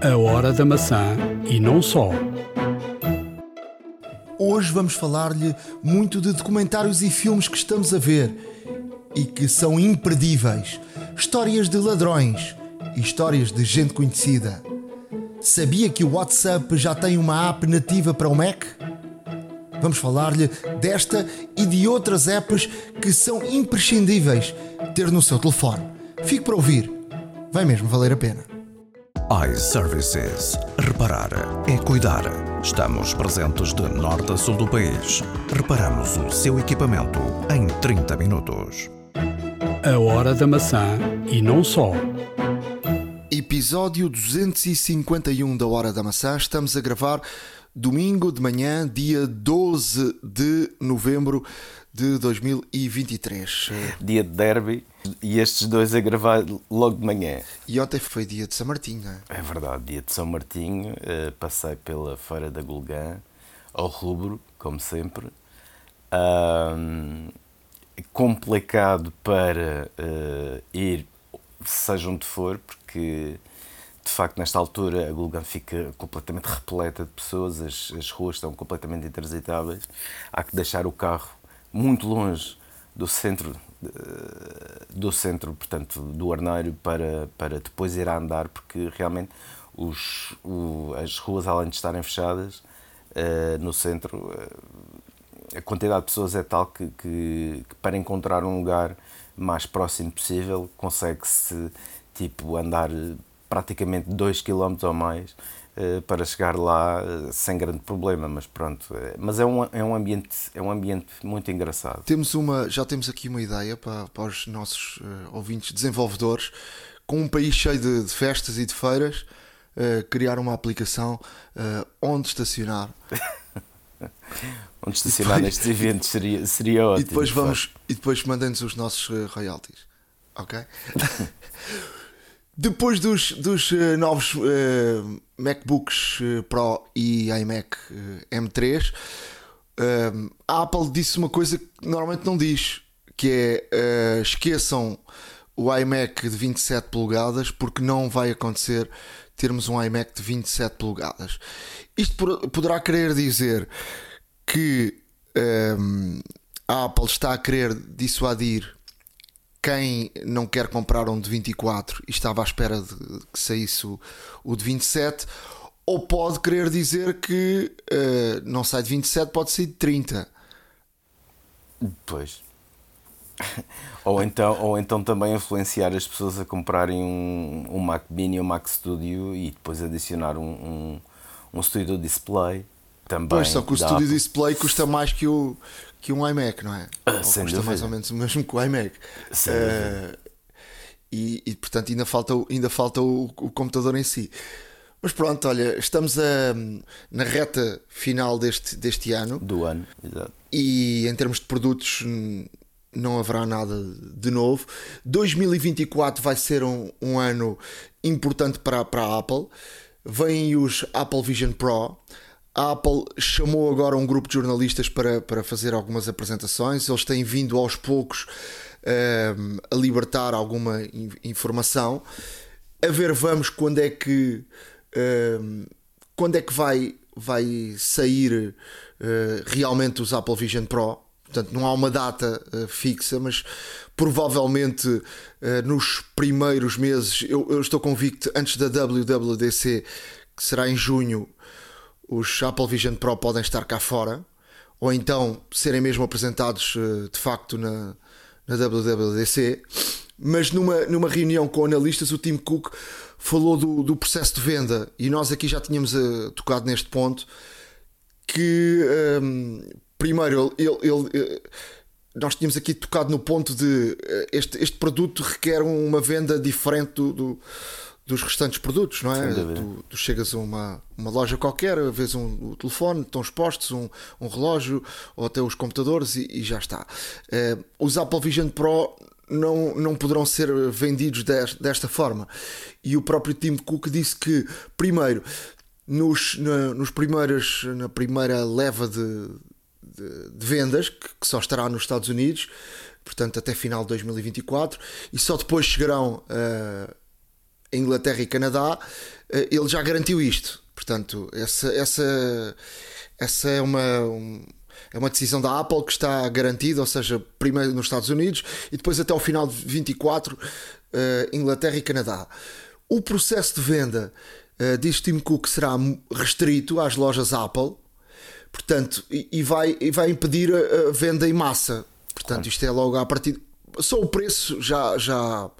A Hora da Maçã e não só. Hoje vamos falar-lhe muito de documentários e filmes que estamos a ver e que são imperdíveis. Histórias de ladrões e histórias de gente conhecida. Sabia que o WhatsApp já tem uma app nativa para o Mac? Vamos falar-lhe desta e de outras apps que são imprescindíveis ter no seu telefone. Fique para ouvir. Vai mesmo valer a pena iServices. Reparar é cuidar. Estamos presentes de norte a sul do país. Reparamos o seu equipamento em 30 minutos. A Hora da Maçã e não só. Episódio 251 da Hora da Maçã. Estamos a gravar domingo de manhã, dia 12 de novembro de 2023. Dia de derby e estes dois a gravar logo de manhã. E ontem foi dia de São Martinho, não é? É verdade, dia de São Martinho. Uh, passei pela Feira da Gulgã, ao rubro, como sempre. Uh, complicado para uh, ir, seja onde for, porque de facto, nesta altura, a Gulgã fica completamente repleta de pessoas, as, as ruas estão completamente intransitáveis. Há que deixar o carro muito longe do centro do centro, portanto, do Arneiro para, para depois ir a andar, porque realmente os, o, as ruas, além de estarem fechadas, uh, no centro, uh, a quantidade de pessoas é tal que, que, que, para encontrar um lugar mais próximo possível consegue-se tipo andar praticamente 2 km ou mais para chegar lá uh, sem grande problema, mas pronto. Uh, mas é um, é, um ambiente, é um ambiente muito engraçado. Temos uma, já temos aqui uma ideia para, para os nossos ouvintes desenvolvedores, com um país cheio de, de festas e de feiras, criar uma aplicação onde estacionar. onde estacionar depois, nestes eventos seria, seria ótimo. E depois, vamos, e depois mandem-nos os nossos royalties. Ok? Depois dos, dos uh, novos uh, MacBooks uh, Pro e iMac M3, a Apple disse uma coisa que normalmente não diz, que é esqueçam o iMac de 27 polegadas porque não vai acontecer termos um iMac de 27 polegadas. Isto poderá querer dizer que a Apple está a querer dissuadir quem não quer comprar um de 24 e estava à espera de que saísse o, o de 27, ou pode querer dizer que uh, não sai de 27, pode sair de 30. Pois. ou, então, ou então também influenciar as pessoas a comprarem um, um Mac Mini ou um Mac Studio e depois adicionar um, um, um Studio Display também. Pois, só que o Studio Display custa mais que o, que um iMac, não é? Ah, sem custa mais ou menos o mesmo que o iMac. Uh, e, e, portanto ainda falta, ainda falta o, o, computador em si. Mas pronto, olha, estamos a, na reta final deste, deste ano. Do ano, exato. E em termos de produtos não haverá nada de novo. 2024 vai ser um, um ano importante para, para a Apple. Vêm os Apple Vision Pro a Apple chamou agora um grupo de jornalistas para, para fazer algumas apresentações. Eles têm vindo aos poucos um, ehm, a libertar alguma informação. A ver, vamos quando é que um, ehm, quando é que vai, vai sair uh, realmente os Apple Vision Pro. Portanto, não há uma data uh, fixa, mas provavelmente uh, nos primeiros meses, eu, eu estou convicto, antes da WWDC, que será em junho, os Apple Vision Pro podem estar cá fora, ou então serem mesmo apresentados eh, de facto na, na WWDC. Mas numa, numa reunião com analistas, o Tim Cook falou do, do processo de venda e nós aqui já tínhamos uh, tocado neste ponto. Que um, ehm, primeiro ele, ele, ele, eh, nós tínhamos aqui tocado no ponto de este, este produto requer uma venda diferente do, do dos restantes produtos, não é? Tu, tu, chegas a uma, uma loja qualquer, vês um, um telefone, estão expostos, um, um relógio ou até os computadores e, e já está. Uh, os Apple Vision Pro não, não poderão ser vendidos desta forma. E o próprio Tim Cook disse que, primeiro, nos, na, nos primeiros, na primeira leva de, de, de vendas, que, que, só estará nos Estados Unidos, portanto até final de 2024, e só depois chegarão. Uh, Inglaterra e Canadá, ele já garantiu isto. Portanto, essa, essa, essa é uma. é uma decisão da Apple que está garantida, ou seja, primeiro nos Estados Unidos e depois até ao final de 24, Inglaterra e Canadá. O processo de venda, diz Tim Cook, será restrito às lojas Apple, portanto, e, e vai, e vai impedir a, a venda em massa. Portanto, isto é logo a partir. Só o preço já, já,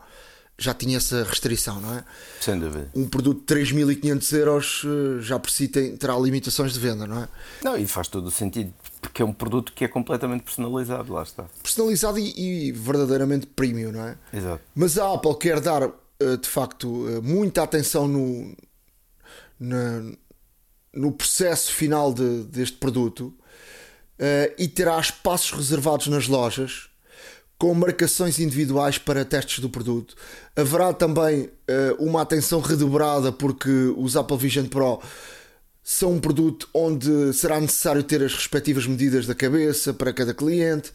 já tinha essa restrição, não é? Sem dúvida. Um produto de 3.500 euros eh, já por si tem, terá limitações de venda, não é? Não, e faz todo o sentido, porque é um produto que é completamente personalizado, lá está. Personalizado e, e verdadeiramente premium, não é? Exato. Mas a Apple quer dar, eh, de facto, eh, muita atenção no, na, no processo final de, deste produto e terá espaços reservados nas lojas com marcações individuais para testes do produto. Haverá também uh, uma atenção redobrada porque os Apple Vision Pro são um produto onde será necessário ter as respectivas medidas da cabeça para cada cliente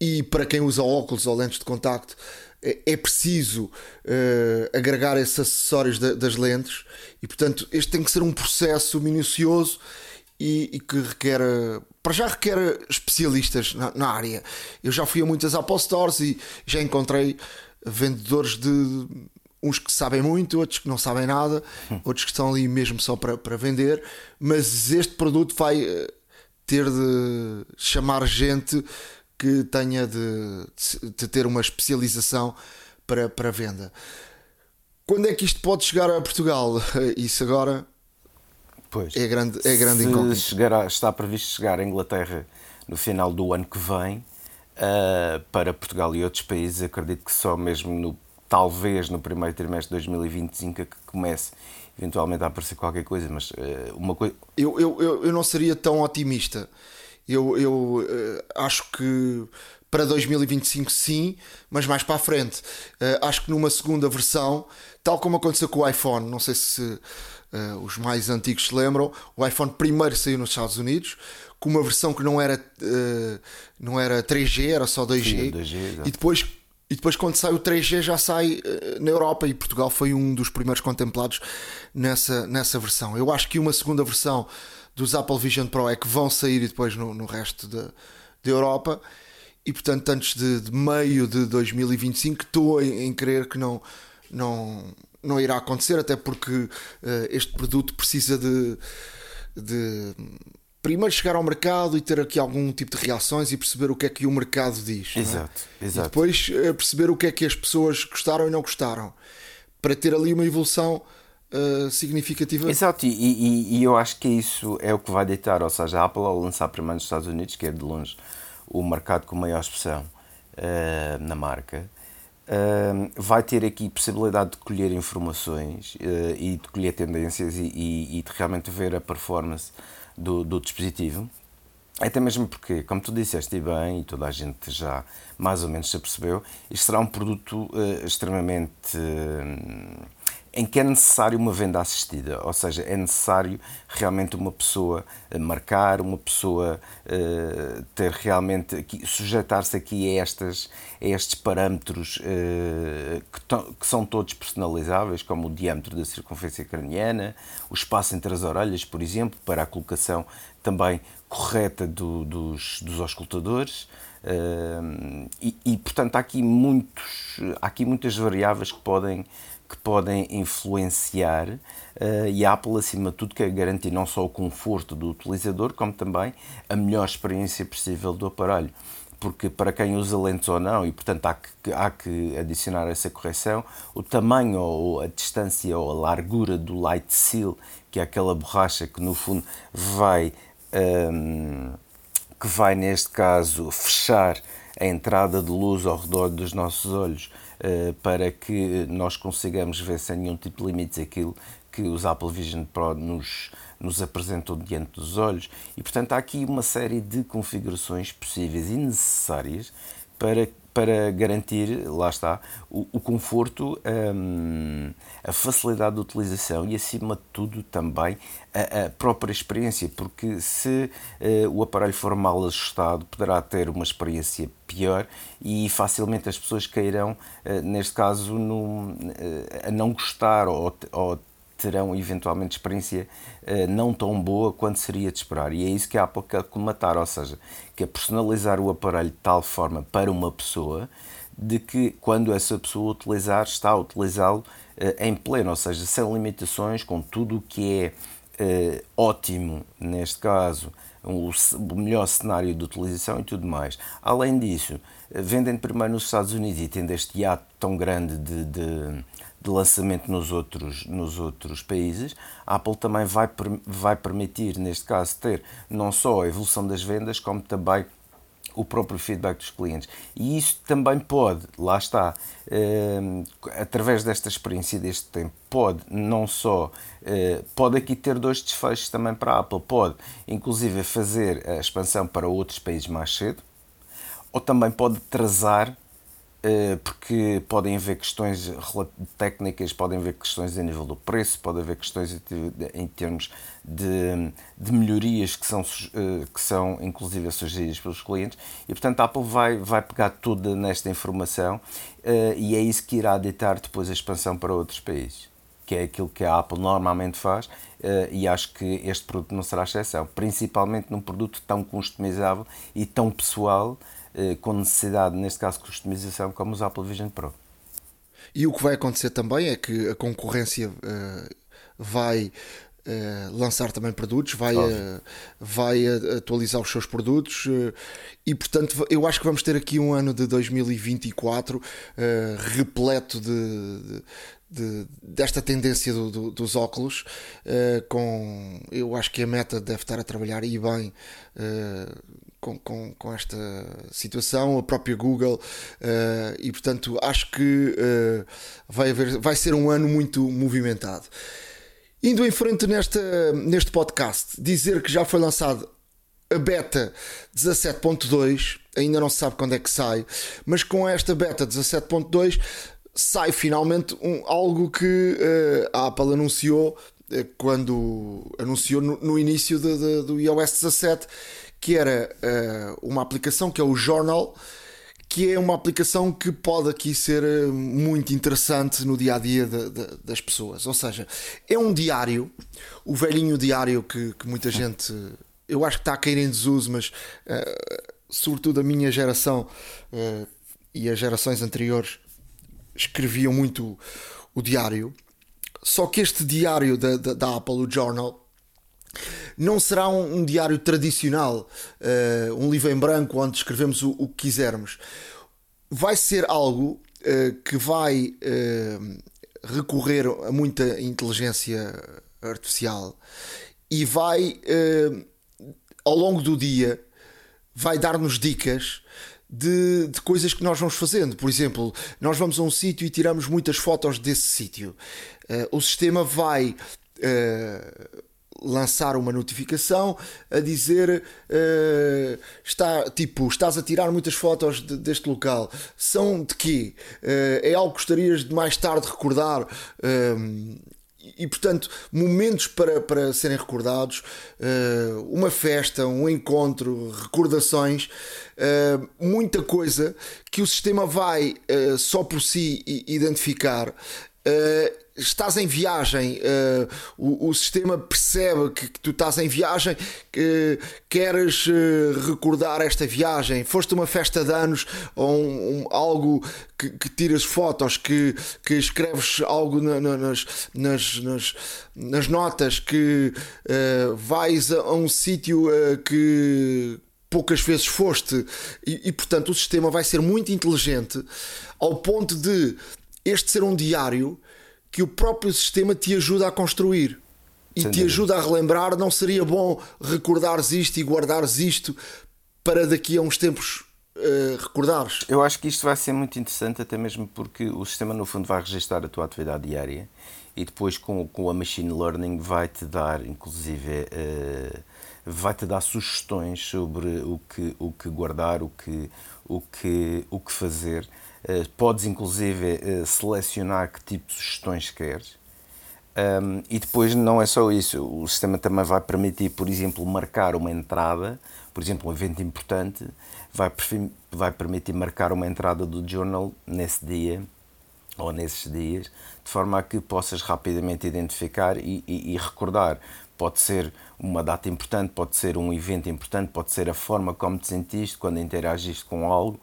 e para quem usa óculos ou lentes de contacto é, é preciso uh, agregar esses acessórios da, das lentes e portanto este tem que ser um processo minucioso e, e que requer para já requer especialistas na, na, área eu já fui a muitas Apple Stores e já encontrei vendedores de uns que sabem muito, outros que não sabem nada, hum. outros que estão ali mesmo só para, para vender, mas este produto vai eh, ter de chamar gente que tenha de, de ter uma especialização para, para venda. Quando é que isto pode chegar a Portugal? Isso agora pois, é grande, é grande incógnita. Chegará, está previsto chegar à Inglaterra no final do ano que vem. Uh, para Portugal e outros países, acredito que só mesmo no talvez no primeiro trimestre de 2025 é que comece eventualmente a aparecer qualquer coisa, mas uh, uma coisa. Eu, eu, eu, eu não seria tão otimista. Eu, eu uh, acho que para 2025 sim, mas mais para a frente. Uh, acho que numa segunda versão, tal como aconteceu com o iPhone, não sei se uh, os mais antigos se lembram, o iPhone primeiro saiu nos Estados Unidos com uma versão que não era, não era 3G, era só 2G, sim, 2G e depois e depois, quando sai o 3G, já sai na Europa e Portugal foi um dos primeiros contemplados nessa, nessa versão. Eu acho que uma segunda versão dos Apple Vision Pro é que vão sair e depois no, no resto da, da Europa. E portanto, antes de, de meio de 2025, estou em, em crer que não, não, não irá acontecer, até porque uh, este produto precisa de, de primeiro chegar ao mercado e ter aqui algum tipo de reações e perceber o que é que o mercado diz. Exato, é? exato. E depois uh, perceber o que é que as pessoas gostaram e não gostaram, para ter ali uma evolução uh, significativa. Exato, e, e, e, eu acho que isso é o que vai ditar, ou seja, a Apple ao lançar primeiro nos Estados Unidos, que é de longe o mercado com maior expressão uh, na marca, uh, vai ter aqui possibilidade de colher informações e de colher tendências e, e, de realmente ver a performance do, do dispositivo. Até mesmo porque, como tu disseste bem, e toda a gente já mais ou menos se apercebeu, isto será um produto uh, extremamente uh, em que é necessário uma venda assistida, ou seja, é necessário realmente uma pessoa eh, marcar, uma pessoa uh, ter realmente sujeitar-se aqui a, estas, a estes parâmetros uh, que, to, que, são todos personalizáveis, como o diâmetro da circunferência craniana, o espaço entre as orelhas, por exemplo, para a colocação também correta do, dos, dos auscultadores. Uh, e, e, portanto há aqui muitos há aqui muitas variáveis que podem que podem influenciar uh, e a Apple, acima de tudo, quer garantir não só o conforto do utilizador, como também a melhor experiência possível do aparelho. Porque para quem usa lentes ou não, e portanto há que, há que adicionar essa correção, o tamanho ou a distância ou a largura do light seal, que é aquela borracha que no fundo vai, um, que vai neste caso fechar a entrada de luz ao redor dos nossos olhos, para que nós consigamos ver sem nenhum tipo de limites aquilo que os Apple Vision Pro nos, nos apresentam diante dos olhos. E, portanto, há aqui uma série de configurações possíveis e necessárias para para garantir, lá está, o, o conforto, um, a facilidade de utilização e, acima de tudo, também a, a própria experiência, porque se uh, o aparelho for mal ajustado, poderá ter uma experiência pior e facilmente as pessoas cairão, uh, neste caso, no, uh, a não gostar ou, ou terão eventualmente experiência uh, não tão boa quanto seria de esperar. E é isso que a Apple quer comatar, ou seja, que é personalizar o aparelho de tal forma para uma pessoa de que quando essa pessoa utilizar, está a utilizá-lo uh, em pleno, ou seja, sem limitações, com tudo o que é uh, ótimo, neste caso, o, melhor cenário de utilização e tudo mais. Além disso, vendem primeiro nos Estados Unidos e tendo este hiato tão grande de, de de lançamento nos outros, nos outros países, a Apple também vai, vai permitir, neste caso, ter não só a evolução das vendas, como também o próprio feedback dos clientes. E isso também pode, lá está, eh, através desta experiência deste tempo, pode não só, eh, pode aqui ter dois desfechos também para a Apple, pode inclusive fazer a expansão para outros países mais cedo, ou também pode atrasar porque podem haver questões técnicas, podem haver questões a nível do preço, pode haver questões em termos de, de melhorias que são, eh, que são inclusive sugeridas pelos clientes. E portanto a Apple vai, vai pegar toda nesta informação eh, e é isso que irá ditar depois a expansão para outros países que é aquilo que a Apple normalmente faz e acho que este produto não será exceção, principalmente num produto tão customizável e tão pessoal eh, com necessidade, neste caso, de customização, como os Apple Vision Pro. E o que vai acontecer também é que a concorrência uh, vai uh, lançar também produtos, vai, uh, vai atualizar os seus produtos e, portanto, eu acho que vamos ter aqui um ano de 2024 repleto de, de de, desta tendência do, do, dos óculos, uh, com eu acho que a Meta deve estar a trabalhar e bem uh, com, com, com, esta situação, a própria Google, uh, e portanto acho que vai, haver, vai ser um ano muito movimentado. Indo em frente nesta, neste podcast, dizer que já foi lançado a beta 17.2, ainda não se sabe quando é que sai, mas com esta beta 17.2 sai finalmente um, algo que uh, a Apple anunciou uh, quando anunciou no, no início de, de, do iOS 17, que era uh, uma aplicação que é o Journal, que é uma aplicação que pode aqui ser muito interessante no dia a dia de, das pessoas. Ou seja, é um diário, o velhinho diário que, que muita gente. Eu acho que está a cair em desuso, mas sobretudo a minha geração e as gerações anteriores escreviam muito o diário. Só que este diário da, da, da Apple, o Journal, não será um, um diário tradicional, uh, um livro em branco onde escrevemos o, o que quisermos. Vai ser algo uh, que vai uh, recorrer a muita inteligência artificial e vai, ao longo do dia, vai dar-nos dicas de, de, coisas que nós vamos fazendo. Por exemplo, nós vamos a um sítio e tiramos muitas fotos desse sítio. Uh, o sistema vai uh, lançar uma notificação a dizer uh, está tipo estás a tirar muitas fotos de, deste local. São de quê? é algo que gostarias de mais tarde recordar? e, portanto, momentos para, para serem recordados, uh, uma festa, um encontro, recordações, uh, muita coisa que o sistema vai uh, só por si identificar Uh, estás em viagem, uh, o, o, sistema percebe que, que, tu estás em viagem, que queres uh, recordar esta viagem, foste uma festa de anos ou um, um, algo que, que, tiras fotos, que, que escreves algo na, na, nas, nas, nas, nas, notas, que vais a, a um sítio que poucas vezes foste. E, e portanto o sistema vai ser muito inteligente ao ponto de este ser um diário que o próprio sistema te ajuda a construir e Sem te dúvida. ajuda a relembrar. Não seria bom recordares isto e guardares isto para daqui a uns tempos uh, recordares? Eu acho que isto vai ser muito interessante, até mesmo porque o sistema, no fundo, vai registrar a tua atividade diária e depois com, com a machine learning vai-te dar, inclusive, vai-te dar sugestões sobre o que, o que guardar, o que, o que, o que fazer. Podes, inclusive, selecionar que tipo de sugestões queres. Um, e depois não é só isso, o sistema também vai permitir, por exemplo, marcar uma entrada, por exemplo, um evento importante, vai, vai permitir marcar uma entrada do journal nesse dia ou nesses dias, de forma a que possas rapidamente identificar e, e, e recordar. Pode ser uma data importante, pode ser um evento importante, pode ser a forma como te sentiste quando interagiste com algo,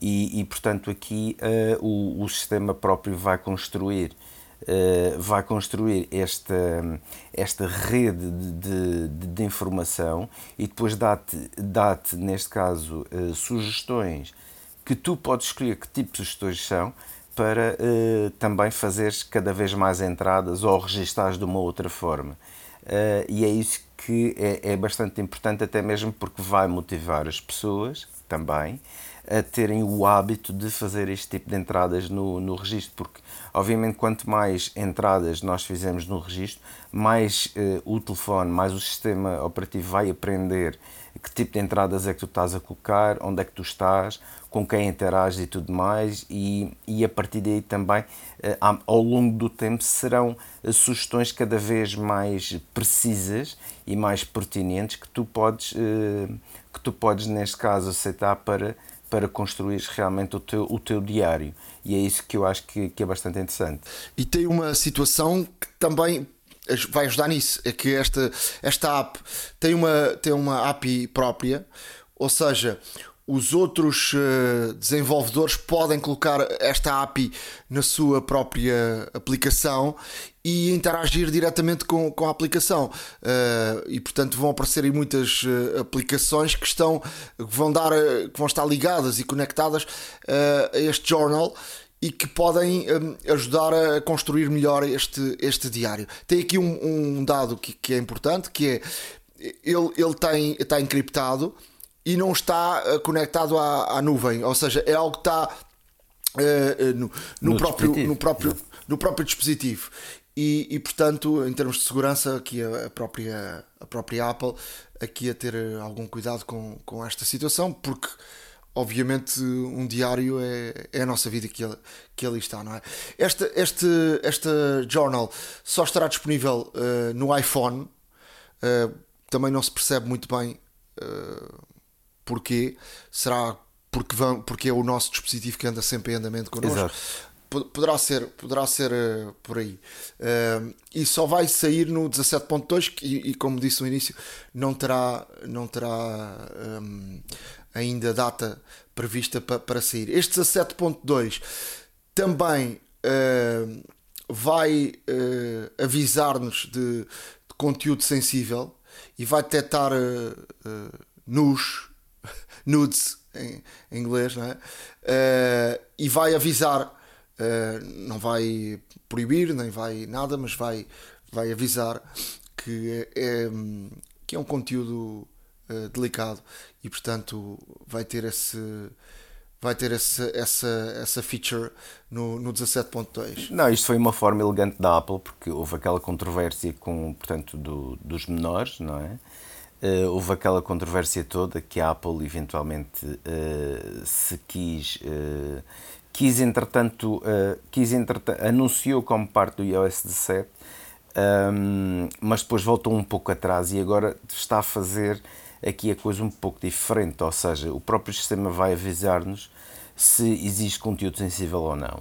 e, e portanto, aqui uh, o, o sistema próprio vai construir Uh, vai construir esta, esta rede de, de, de informação e depois dá-te, dá neste caso, uh, sugestões que tu podes escolher que tipo de sugestões são para uh, também fazeres cada vez mais entradas ou registares de uma outra forma. e é isso que é, é bastante importante, até mesmo porque vai motivar as pessoas também a terem o hábito de fazer este tipo de entradas no, no registro, porque obviamente quanto mais entradas nós fizermos no registro, mais uh, o telefone, mais o sistema operativo vai aprender que tipo de entradas é que tu estás a colocar, onde é que tu estás, com quem interages e tudo mais, e, e a partir daí também, uh, ao longo do tempo, serão uh, sugestões cada vez mais precisas e mais pertinentes que tu podes, que tu podes neste caso, aceitar para para construir realmente o teu, o teu diário. E é isso que eu acho que, que é bastante interessante. E tem uma situação que também vai ajudar nisso, é que esta, esta app tem uma, tem uma API própria, ou seja, os outros uh, desenvolvedores podem colocar esta API na sua própria aplicação e interagir diretamente com, com a aplicação. Uh, e portanto vão aparecer aí muitas uh, aplicações que estão que vão dar que vão estar ligadas e conectadas a este journal e que podem um, ajudar a construir melhor este, este diário. Tem aqui um, um dado que, que é importante que é ele, ele tem, está encriptado e não está uh, conectado à, à, nuvem, ou seja, é algo que está uh, no, no, no, próprio, no, próprio, no próprio dispositivo. E, e, portanto, em termos de segurança, aqui a, própria, a própria Apple aqui a ter algum cuidado com, com esta situação, porque obviamente um diário é, é a nossa vida que, ele, que ali está, não é? Esta, este, esta journal só estará disponível uh, no iPhone, uh, também não se percebe muito bem uh, Porquê? Será porque, vão, porque é o nosso dispositivo que anda sempre em andamento connosco? Exato. Poderá ser, poderá ser uh, por aí. Uh, e só vai sair no 17.2 e, e, como disse no início, não terá, não terá um, ainda data prevista pa, para sair. Este 17.2 também uh, vai avisar-nos de, de, conteúdo sensível e vai detectar nus nudes em, em inglês, não é? Uh, e vai avisar, uh, não vai proibir nem vai nada, mas vai, vai avisar que é, é que é um conteúdo uh, delicado e portanto vai ter esse vai ter essa, essa, essa feature no, no 17.2. Não, isto foi uma forma elegante da Apple, porque houve aquela controvérsia com, portanto, do, dos menores, não é? Uh, houve aquela controvérsia toda que a Apple eventualmente uh, se quis, uh, quis entretanto, quis entretanto, anunciou como parte do iOS 17, um, ehm, mas depois voltou um pouco atrás e agora está a fazer aqui a coisa um pouco diferente, ou seja, o próprio sistema vai avisar-nos se existe conteúdo sensível ou não.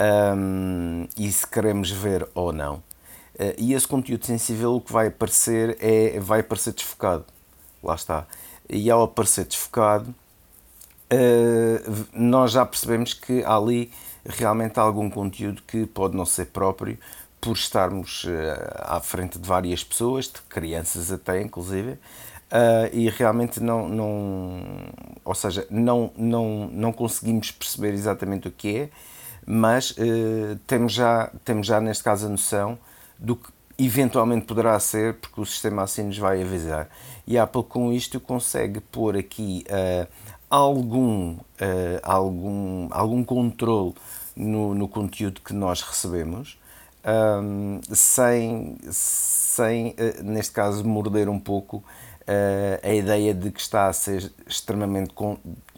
Um, ehm, e se queremos ver ou não. Uh, e esse conteúdo sensível o que vai aparecer é vai aparecer desfocado. Lá está. E ao aparecer desfocado, uh, nós já percebemos que há ali realmente algum conteúdo que pode não ser próprio por estarmos uh, à frente de várias pessoas, de crianças até inclusive, e realmente não, não ou seja, não, não, não conseguimos perceber exatamente o que é, mas temos, já, temos já neste caso a noção do que eventualmente poderá ser, porque o sistema assim nos vai avisar. E a Apple com isto consegue pôr aqui uh, algum, uh, algum, algum controle no, no conteúdo que nós recebemos um, sem, sem uh, neste caso, morder um pouco a ideia de que está a ser extremamente,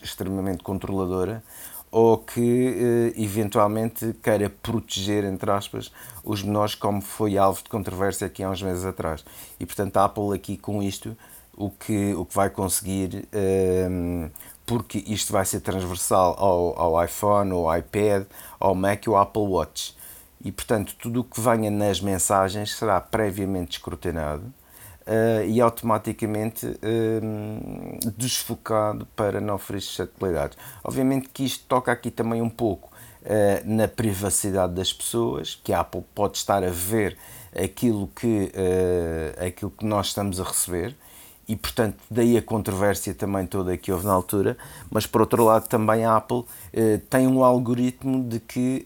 extremamente controladora ou que uh, eventualmente queira proteger, entre aspas, os menores, como foi alvo de controvérsia aqui há uns meses atrás. E portanto, a Apple aqui com isto, o que, o que vai conseguir, um, porque isto vai ser transversal ao, ao iPhone, ao iPad, ao Mac e ao Apple Watch. E portanto, tudo o que venha nas mensagens será previamente escrutinado uh, e automaticamente uh, desfocado para não oferecer suscetibilidades. Obviamente que isto toca aqui também um pouco uh, na privacidade das pessoas, que a Apple pode estar a ver aquilo que, aquilo que nós estamos a receber e portanto daí a controvérsia também toda que houve na altura, mas por outro lado também a Apple tem um algoritmo de que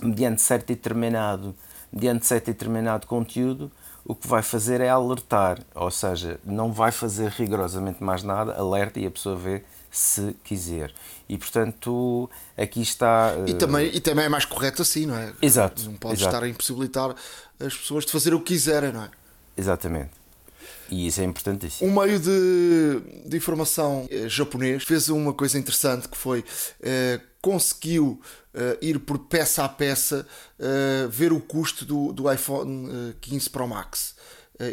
mediante certo e determinado mediante certo e determinado conteúdo o que vai fazer é alertar, ou seja, não vai fazer rigorosamente mais nada, alerta e a pessoa vê se quiser. E portanto, aqui está. E também, e também é mais correto assim, não é? Exato. Não pode estar a impossibilitar as pessoas de fazer o que quiserem, não é? Exatamente. E isso é importantíssimo. Um meio de, de informação eh, japonês fez uma coisa interessante que foi eh, conseguiu eh, ir por peça a peça eh, ver o custo do, do iPhone 15 Pro Max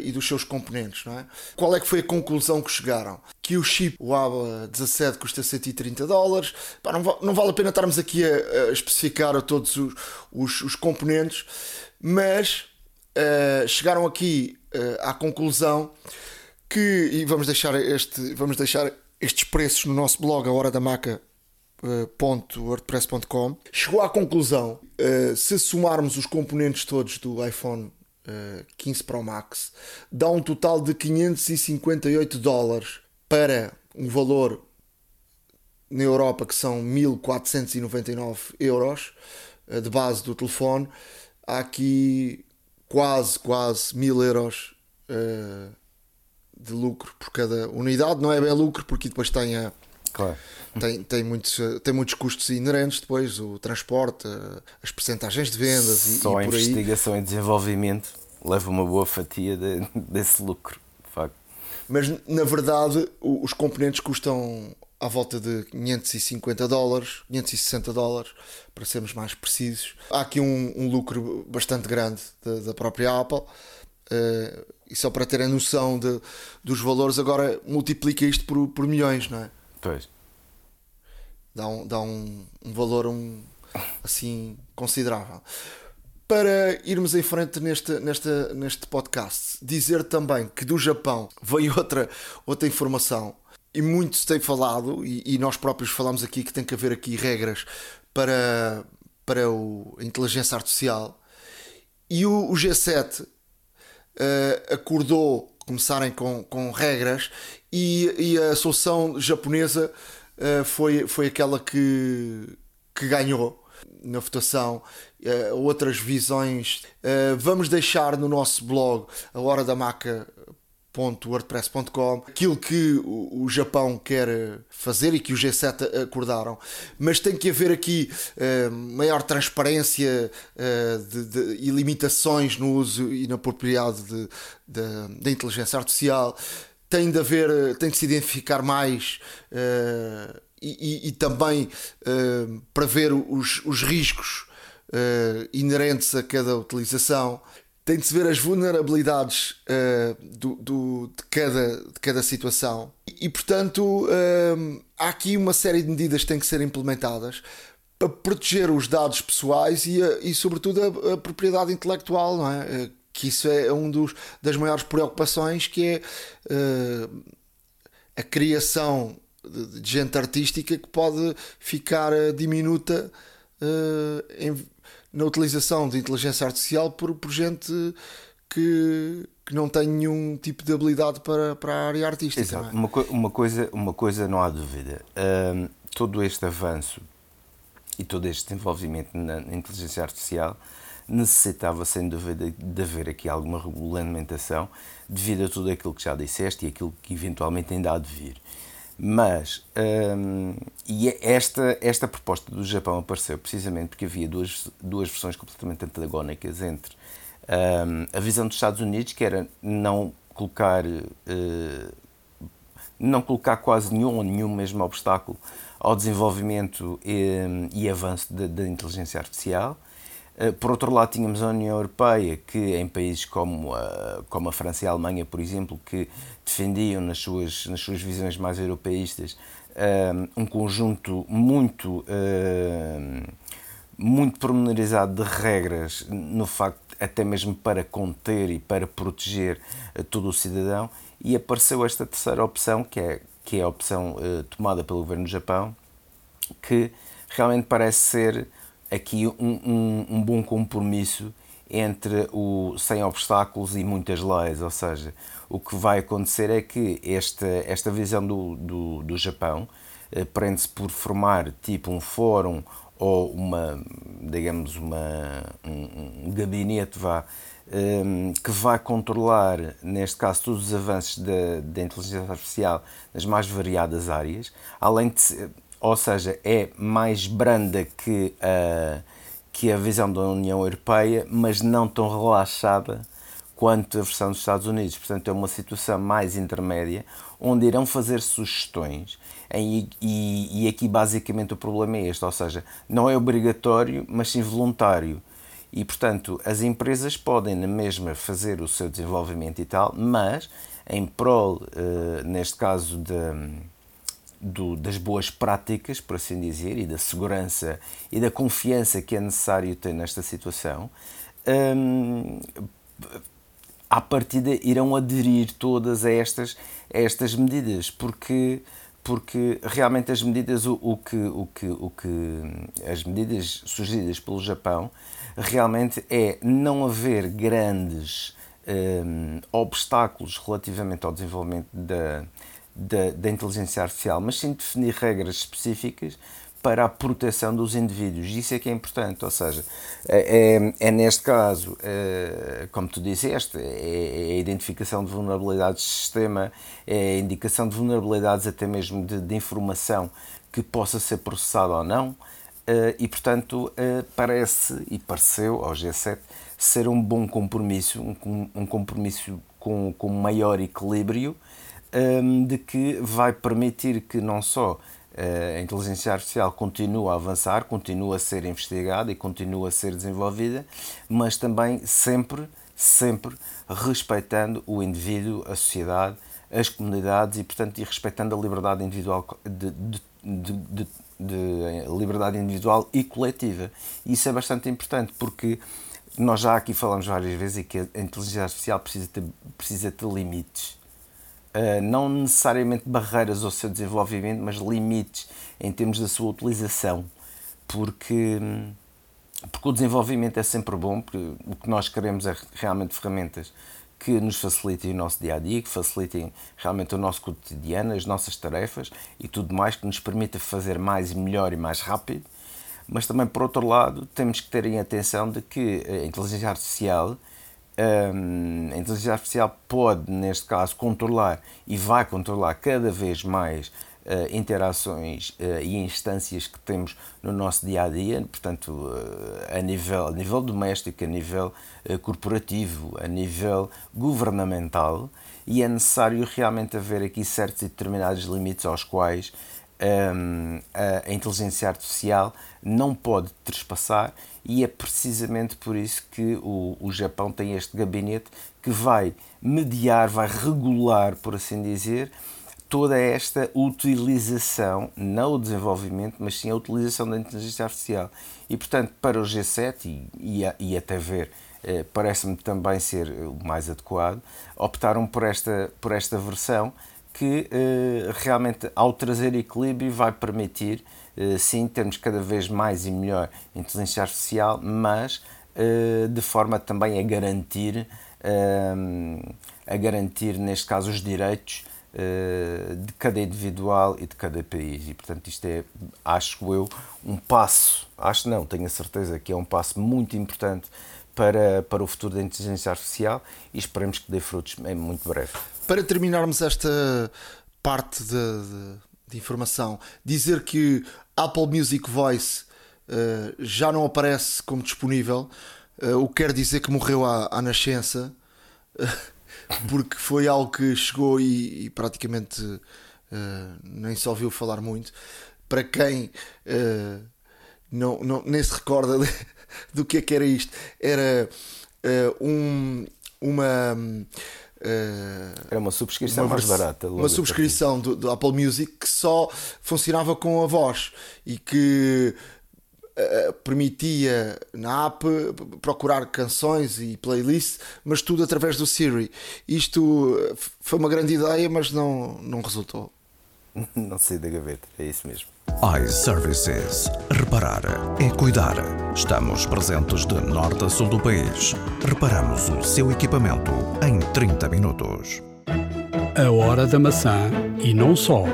e dos seus componentes, não é? Qual é que foi a conclusão que chegaram? Que o chip, o ABA 17, custa 130 dólares. Pá, não, não, vale a pena estarmos aqui a, a especificar a todos os, os, os componentes, mas uh, chegaram aqui uh, à conclusão que, e vamos deixar, este, vamos deixar estes preços no nosso blog, a hora da maca .wordpress.com chegou à conclusão uh, se somarmos os componentes todos do iPhone uh, 15 Pro Max dá um total de 558 dólares para um valor na Europa que são 1499 euros uh, de base do telefone. Há aqui quase quase mil euros uh, de lucro por cada unidade não é bem lucro porque depois tem a Claro. Tem, tem, muitos, tem muitos custos inerentes depois, o transporte, as percentagens de vendas Só e, e por a aí. investigação e desenvolvimento leva uma boa fatia de, desse lucro, de facto. Mas na verdade os componentes custam à volta de 550 dólares, 560 dólares, para sermos mais precisos. Há aqui um, um lucro bastante grande da, da própria Apple. Uh, e só para terem noção de, dos valores, agora multiplica isto por, por milhões, não é? Pois. Dá um, dá um, um valor um, assim considerável. Para irmos em frente neste, neste, neste podcast, dizer também que do Japão veio outra, outra informação e muito se tem falado, e, e nós próprios falamos aqui que tem que haver aqui regras para, para o, a inteligência artificial. E o, o G7 uh, acordou começarem com, com regras e, e a solução japonesa uh, foi, foi aquela que, que ganhou na votação. Uh, outras visões uh, vamos deixar no nosso blog a hora da maca wordpress.com aquilo que o, Japão quer fazer e que o G7 acordaram, mas tem que haver aqui uh, maior transparência uh, de, de, e limitações no uso e na propriedade da inteligência artificial. Tem de haver, tem de se identificar mais uh, e, e, e, também prever os, os riscos inerentes a cada utilização tem de se ver as vulnerabilidades uh, do, do, de, cada, de cada situação e, portanto, uh, há aqui uma série de medidas que têm que ser implementadas para proteger os dados pessoais e, a, e sobretudo, a, a, propriedade intelectual, não é? Uh, que isso é um dos das maiores preocupações, que é a criação de, de, gente artística que pode ficar diminuta em na utilização de inteligência artificial por, por gente que, que não tem nenhum tipo de habilidade para, para a área artística. Exato. É? Uma, uma, coisa, uma coisa não há dúvida. Todo este avanço e todo este desenvolvimento na inteligência artificial necessitava, sem dúvida, de haver aqui alguma regulamentação devido a tudo aquilo que já disseste e aquilo que eventualmente ainda há de vir. Mas, um, e é esta, esta proposta do Japão apareceu precisamente porque havia duas, duas versões completamente antagónicas entre um, a visão dos Estados Unidos, que era não colocar, uh, não colocar quase nenhum ou nenhum mesmo obstáculo ao desenvolvimento e avanço da inteligência artificial. Uh, por outro lado, tínhamos a União Europeia, que em países como a, como a França e a Alemanha, por exemplo, que defendiam nas suas, nas suas visões mais europeístas um, um conjunto muito, uh, muito pormenorizado de regras, no facto até mesmo para conter e para proteger todo o cidadão, e apareceu esta terceira opção, que é, que é a opção tomada pelo governo do Japão, que realmente parece ser aqui um, um, um bom compromisso entre o sem obstáculos e muitas leis, ou seja, o que vai acontecer é que esta, esta visão do, do, do Japão eh, prende-se por formar tipo um fórum ou uma, digamos, uma, um, um gabinete vá, ehm, que vai controlar, neste caso, todos os avanços da, da inteligência artificial nas mais variadas áreas, além de, ou seja, é mais branda que a, que a visão da União Europeia, mas não tão relaxada quanto a versão dos Estados Unidos. Portanto, é uma situação mais intermédia, onde irão fazer sugestões. E, e, e, aqui, basicamente, o problema é este: ou seja, não é obrigatório, mas sim voluntário. E, portanto, as empresas podem, na mesma, fazer o seu desenvolvimento e tal, mas em prol, uh, neste caso, de, do, das boas práticas, por assim dizer, e da segurança e da confiança que é necessário ter nesta situação. Um, à partida irão aderir todas a estas, a estas medidas, porque, porque realmente as medidas, o, o, que, o, que, o que as medidas sugeridas pelo Japão realmente é não haver grandes um, obstáculos relativamente ao desenvolvimento da, da, da inteligência artificial, mas sim definir regras específicas para a proteção dos indivíduos. Isso é que é importante, ou seja, é, é, é neste caso, é, como tu disseste, é, é, a identificação de vulnerabilidades de sistema, é a indicação de vulnerabilidades até mesmo de, de informação que possa ser processada ou não, é, e portanto parece e pareceu ao G7 ser um bom compromisso, um, um compromisso com, com maior equilíbrio, de que vai permitir que não só a inteligência artificial continua a avançar, continua a ser investigada e continua a ser desenvolvida, mas também sempre, sempre respeitando o indivíduo, a sociedade, as comunidades e, portanto, e respeitando a liberdade individual de, de, de, de liberdade individual e coletiva. Isso é bastante importante porque nós já aqui falamos várias vezes que a inteligência artificial precisa ter, precisa ter limites não necessariamente barreiras ao seu desenvolvimento, mas limites em termos da sua utilização, porque, porque o desenvolvimento é sempre bom, porque o que nós queremos é realmente ferramentas que nos facilitem o nosso dia a dia, que facilitem realmente o nosso cotidiano, as nossas tarefas e tudo mais, que nos permita fazer mais e melhor e mais rápido. Mas também, por outro lado, temos que ter em atenção de que a inteligência artificial a inteligência artificial pode, neste caso, controlar e vai controlar cada vez mais uh, interações uh, e instâncias que temos no nosso dia a dia, portanto, uh, a, nível, a nível doméstico, a nível corporativo, a nível governamental, e é necessário realmente haver aqui certos e determinados limites aos quais um, a, a inteligência artificial não pode trespassar e é precisamente por isso que o, o Japão tem este gabinete que vai mediar, vai regular, por assim dizer, toda esta utilização, não o desenvolvimento, mas sim a utilização da inteligência artificial. E, portanto, para o G7 e, e, e até ver, eh, parece-me também ser o mais adequado, optaram por esta, por esta versão que eh, realmente, ao trazer equilíbrio, vai permitir eh, sim, termos cada vez mais e melhor inteligência artificial, mas eh, de forma também a garantir, a garantir, neste caso, os direitos de cada individual e de cada país. E, portanto, isto é, acho eu, um passo, acho não, tenho a certeza que é um passo muito importante para, para o futuro da inteligência artificial e esperemos que dê frutos em muito breve. Para terminarmos esta parte de, de, de, informação. Dizer que Apple Music Voice uh, já não aparece como disponível, uh, o que quer dizer que morreu à, à nascença, porque foi algo que chegou e, e praticamente nem se ouviu falar muito. Para quem não, não, nem se recorda do que é que era isto, era um, uma Uh, Era uma subscrição uma mais barata. Uma subscrição do, do, Apple Music que só funcionava com a voz e que uh, permitia na app procurar canções e playlists, mas tudo através do Siri. Isto foi uma grande ideia, mas não, não resultou. não sei da gaveta, é isso mesmo iServices. Reparar é cuidar. Estamos presentes de norte a sul do país. Reparamos o seu equipamento em 30 minutos. A hora da maçã e não só.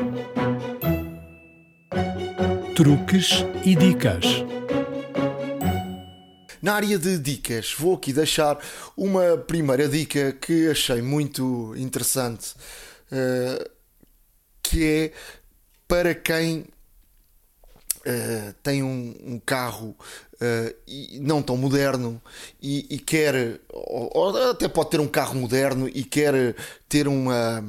Truques e dicas. Na área de dicas, vou aqui deixar uma primeira dica que achei muito interessante, uh, que é para quem Uh, tem um, um carro uh, não tão moderno e, e quer, ou, ou, até pode ter um carro moderno e quer ter uma,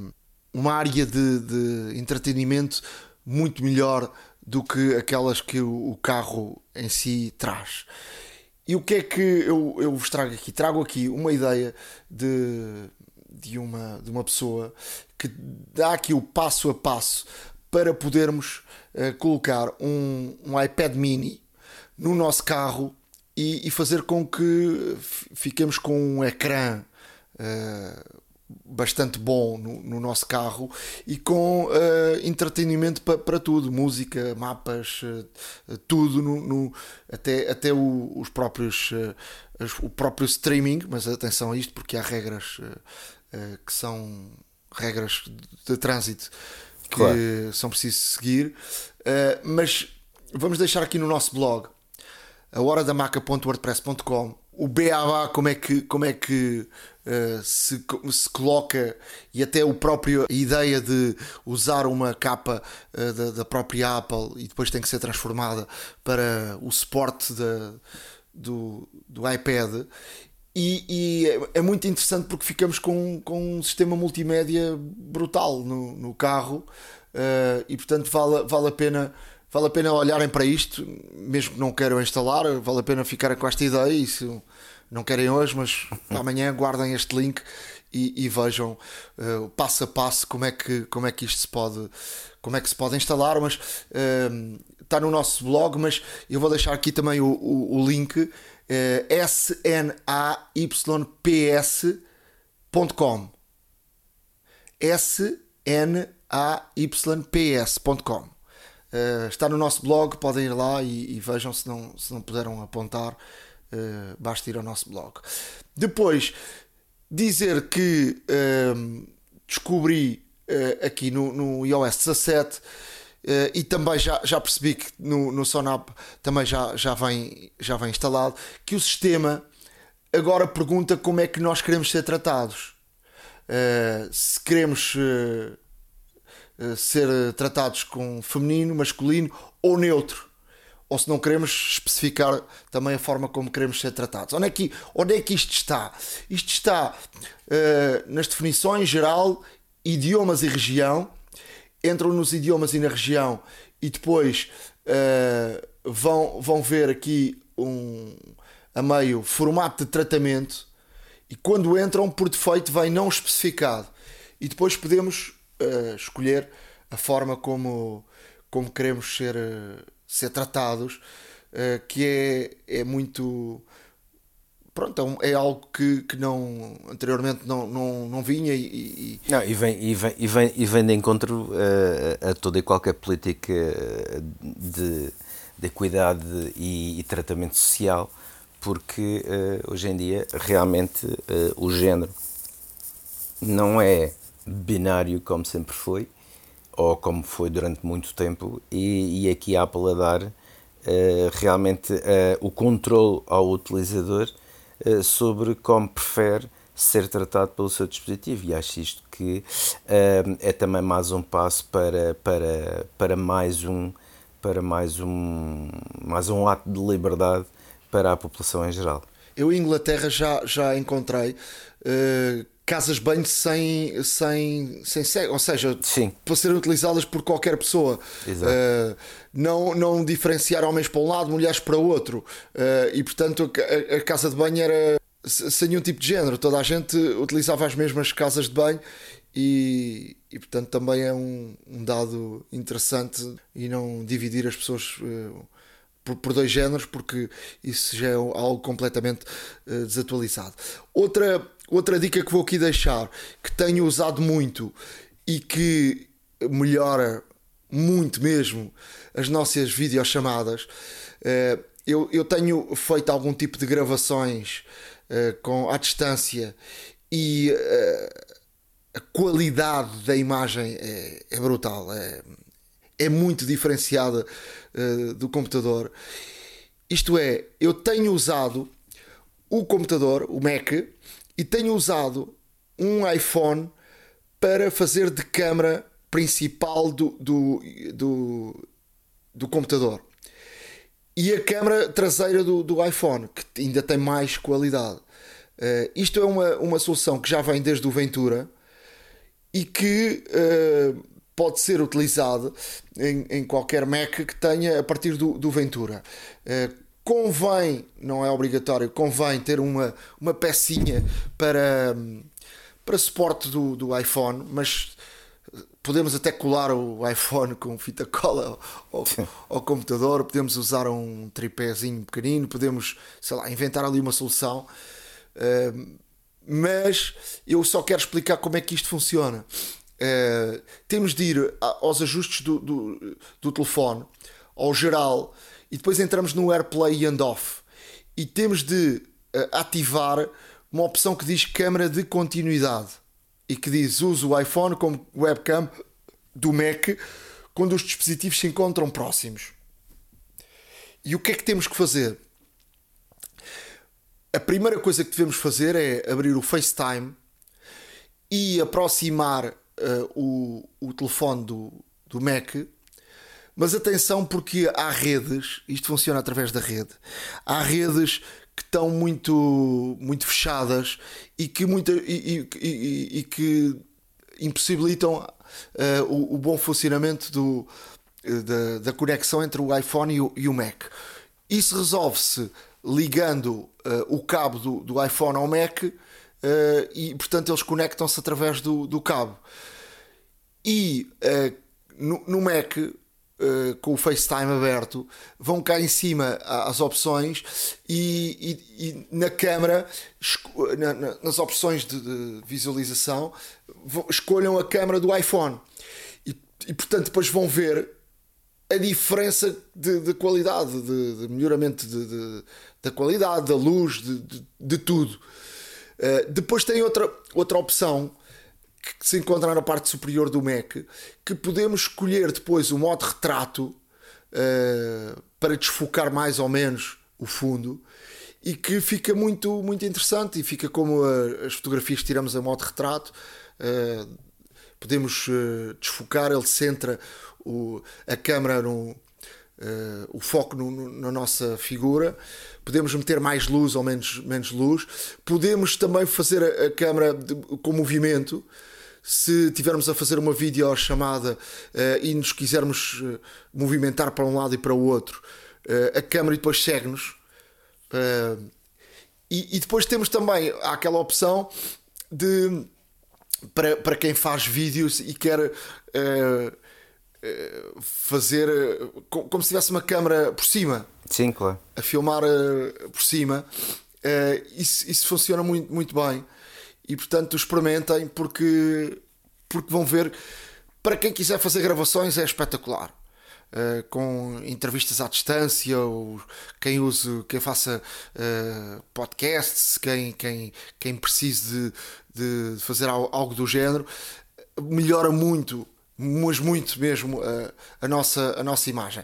uma área de, de entretenimento muito melhor do que aquelas que o, o, carro em si traz. E o que é que eu, eu vos trago aqui? Trago aqui uma ideia de, de, uma, de uma pessoa que dá aqui o passo a passo para podermos uh, colocar um, um, iPad mini no nosso carro e, e fazer com que fiquemos com um ecrã uh, bastante bom no, no, nosso carro e com uh, entretenimento pa, para tudo, música, mapas, tudo, no, no, até, até o, os próprios o próprio streaming, mas atenção a isto porque há regras que são regras de trânsito que claro. são precisos seguir. Uh, mas vamos deixar aqui no nosso blog a horadamaca.wordpress.com o BABA como é que, como é que uh, se, se coloca e até o próprio a ideia de usar uma capa uh, da, da, própria Apple e depois tem que ser transformada para o suporte da, do, do iPad e, e é, é muito interessante porque ficamos com, com um sistema multimédia brutal no, no carro uh, e portanto vale, vale a pena vale a pena olharem para isto mesmo que não queiram instalar vale a pena ficarem com esta ideia e se não querem hoje mas amanhã guardem este link e, e vejam uh, passo a passo como é que como é que isto se pode como é que se pode instalar mas uh, está no nosso blog mas eu vou deixar aqui também o, o, o link snayps.com snayps.com uh, está no nosso blog, podem ir lá e, e, vejam se não, se não puderam apontar, uh, basta ir ao nosso blog. Depois, dizer que uh, descobri aqui no, no iOS 17 Uh, e também já, já percebi que no, no Sonap também já, já, vem, já vem instalado que o sistema agora pergunta como é que nós queremos ser tratados. Uh, se queremos uh, ser tratados com feminino, masculino ou neutro. Ou se não queremos especificar também a forma como queremos ser tratados. Onde é que, onde é que isto está? Isto está nas definições geral, idiomas e região entram nos idiomas e na região e depois uh, vão, vão ver aqui um, a meio formato de tratamento e quando entram por defeito vem não especificado. E depois podemos uh, escolher a forma como, como queremos ser, uh, ser tratados uh, que é, é muito pronto, é, é algo que, que não anteriormente não, não, não vinha e, e... Não, e, vem, e, vem, e, vem, e vem de encontro a, a toda e qualquer política de, de equidade e, e tratamento social, porque uh, hoje em dia realmente uh, o género não é binário como sempre foi, ou como foi durante muito tempo, e, e aqui a Apple a dar uh, realmente o controle ao utilizador sobre como prefere ser tratado pelo seu dispositivo e acho isto que uh, é também mais um passo para, para, para mais um para mais um mais um ato de liberdade para a população em geral. Eu em Inglaterra já, já encontrei uh, casas de banho sem, sem, sem ou seja, Sim. para serem utilizadas por qualquer pessoa. Uh, não, não diferenciar homens para um lado, mulheres para outro. Uh, e portanto a, a, casa de banho era sem nenhum tipo de género, toda a gente utilizava as mesmas casas de banho e, e portanto também é um, um dado interessante e não dividir as pessoas. Uh, por, por, dois géneros, porque isso já é algo completamente desatualizado. Outra, outra dica que vou aqui deixar, que tenho usado muito e que melhora muito mesmo as nossas videochamadas, uh, eu, eu tenho feito algum tipo de gravações uh, com, à distância e a qualidade da imagem é, é brutal, é, é muito diferenciada do computador. Isto é, eu tenho usado o computador, o Mac, e tenho usado um iPhone para fazer de câmara principal do, do, do, do computador. E a câmara traseira do, do iPhone, que ainda tem mais qualidade. Uh, isto é uma, uma solução que já vem desde o Ventura e que uh, pode ser utilizado em, em, qualquer Mac que tenha a partir do, do Ventura. Uh, convém, não é obrigatório, convém ter uma, uma pecinha para, para suporte do, do iPhone, mas podemos até colar o iPhone com fita cola ao, ao, computador, podemos usar um tripézinho pequenino, podemos, sei lá, inventar ali uma solução. Uh, mas eu só quero explicar como é que isto funciona. Uh, temos de ir aos ajustes do, do, do, telefone, ao geral, e depois entramos no AirPlay and Off. E temos de uh, ativar uma opção que diz câmera de continuidade e que diz uso o iPhone como webcam do Mac quando os dispositivos se encontram próximos. E o que é que temos que fazer? a primeira coisa que devemos fazer é abrir o FaceTime e aproximar uh, o, o telefone do, do Mac. Mas atenção, porque há redes, isto funciona através da rede, há redes que estão muito, muito fechadas e que, muita, e, e, e que impossibilitam uh, o, o, bom funcionamento do, uh, da, da, conexão entre o iPhone e o, e o Mac. Isso resolve-se ligando uh, o cabo do, do, iPhone ao Mac e, portanto, eles conectam-se através do, do cabo. E no, no, Mac, com o FaceTime aberto, vão cá em cima as opções e, e, e na câmera, na, na, nas opções de, de visualização, escolham a câmera do iPhone. E, e, portanto, depois vão ver a diferença de, de qualidade, de, de melhoramento de, da qualidade, da luz, de, tudo. Uh, depois tem outra, outra opção que se encontra na parte superior do Mac, que podemos escolher depois o modo retrato uh, para desfocar mais ou menos o fundo e que fica muito, muito interessante e fica como a, as fotografias que tiramos a modo retrato. Uh, podemos desfocar, ele centra o, a câmera no, uh, o foco no, no, na nossa figura. Podemos meter mais luz ou menos, menos luz. Podemos também fazer a, a câmera de, com movimento. Se tivermos a fazer uma videochamada uh, e nos quisermos uh, movimentar para um lado e para o outro, a câmera depois segue-nos. E, e, depois temos também aquela opção de para, para quem faz vídeos e quer uh, fazer como se tivesse uma câmera por cima. Sim, claro. A filmar uh, por cima. Uh, isso, isso funciona muito, muito bem. E portanto experimentem porque, porque vão ver. Para quem quiser fazer gravações é espetacular. Uh, com entrevistas à distância, ou quem use, quem faça uh, podcasts, quem, quem, quem precise de, de fazer algo do género, melhora muito mas muito mesmo a, a, nossa, a nossa imagem.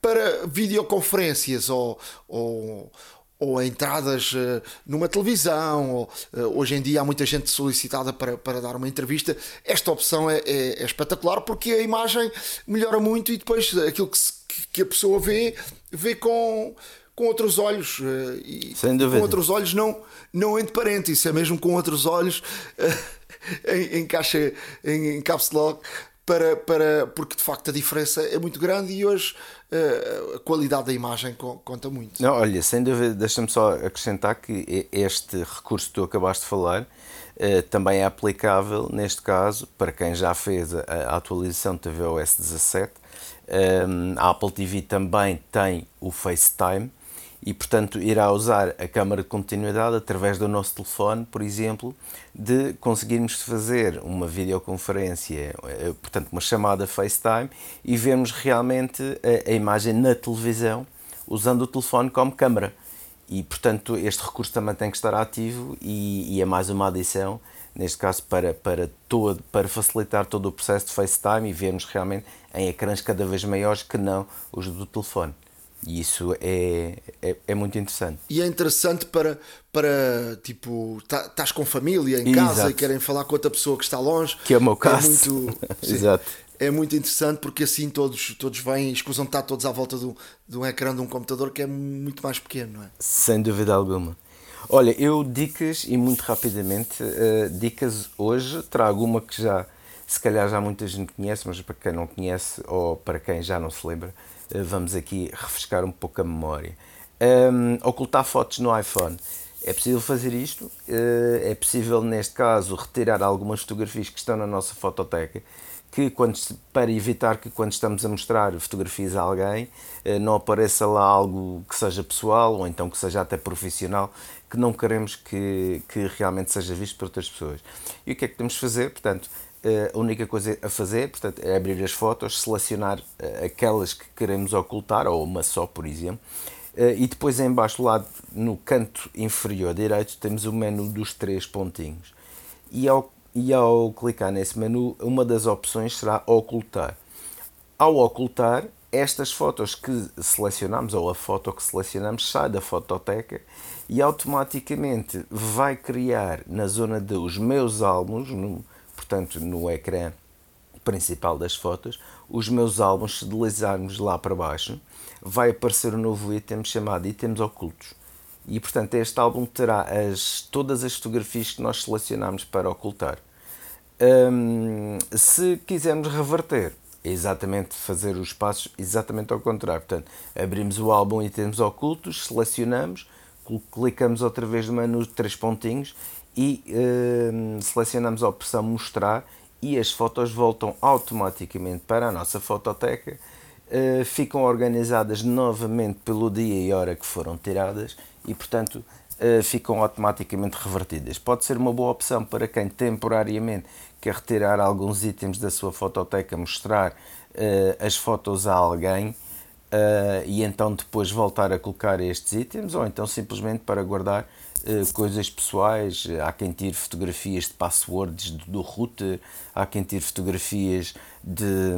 Para videoconferências ou, ou, ou entradas uh, numa televisão, ou, uh, hoje em dia há muita gente solicitada para, para dar uma entrevista. Esta opção é, é, é espetacular porque a imagem melhora muito e depois aquilo que, se, que a pessoa vê, vê com, com outros olhos. Uh, e com outros olhos, não, não entre parênteses, é mesmo com outros olhos, em, em caixa, em, em caps lock, para, para, porque de facto a diferença é muito grande e hoje uh, a qualidade da imagem conta muito. Não, olha, sem dúvida, deixa-me só acrescentar que este recurso que tu acabaste de falar uh, também é aplicável, neste caso, para quem já fez a, a atualização de tvOS 17. Um, a Apple TV também tem o FaceTime e, portanto, irá usar a câmara de continuidade através do nosso telefone, por exemplo, de conseguirmos fazer uma videoconferência, eh, portanto, uma chamada FaceTime e vermos realmente a, a imagem na televisão usando o telefone como câmara. E, portanto, este recurso também tem que estar ativo e, e é mais uma adição, neste caso, para, para, todo, para facilitar todo o processo de FaceTime e vermos realmente em ecrãs cada vez maiores que não os do telefone. E isso é, é, é, muito interessante. E é interessante para, para tipo, estás tá, com família em Exato. casa e querem falar com outra pessoa que está longe. Que é o meu caso. É muito, Exato. É muito interessante porque assim todos, todos vêm, escusam de estar todos à volta do, do ecrã de um computador que é muito mais pequeno, não é? Sem dúvida alguma. Olha, eu dicas e muito rapidamente, uh, dicas hoje, trago uma que já, se calhar já muita gente conhece, mas para quem não conhece ou para quem já não se lembra, vamos aqui refrescar um pouco a memória. Um, ocultar fotos no iPhone. É possível fazer isto, eh, é possível, neste caso, retirar algumas fotografias que estão na nossa fototeca, que quando, para evitar que quando estamos a mostrar fotografias a alguém, eh, não apareça lá algo que seja pessoal ou então que seja até profissional, que não queremos que, que realmente seja visto por outras pessoas. E o que é que temos de fazer? Portanto, eh, a única coisa a fazer portanto, é abrir as fotos, selecionar eh, aquelas que queremos ocultar, ou uma só, por exemplo, eh, e depois em baixo lado, no canto inferior direito, temos o menu dos três pontinhos. E ao, e ao clicar nesse menu, uma das opções será ocultar. Ao ocultar, estas fotos que selecionamos, ou a foto que selecionamos, sai da fototeca e automaticamente vai criar na zona dos meus álbuns, no, portanto, no ecrã principal das fotos, os meus álbuns, se deslizarmos lá para baixo, vai aparecer um novo item chamado Itens Ocultos. E, portanto, este álbum terá as, todas as fotografias que nós selecionamos para ocultar. Hum, se quisermos reverter, exatamente fazer os passos exatamente ao contrário. Portanto, abrimos o álbum Itens Ocultos, selecionamos, clicamos outra vez no menu de três pontinhos e uh, selecionamos a opção mostrar e as fotos voltam automaticamente para a nossa fototeca, uh, ficam organizadas novamente pelo dia e hora que foram tiradas e, portanto, uh, ficam automaticamente revertidas. Pode ser uma boa opção para quem temporariamente quer retirar alguns itens da sua fototeca, mostrar as fotos a alguém. E então depois voltar a colocar estes itens ou então simplesmente para guardar eh, coisas pessoais, há quem tire fotografias de passwords do router, há quem tire fotografias de,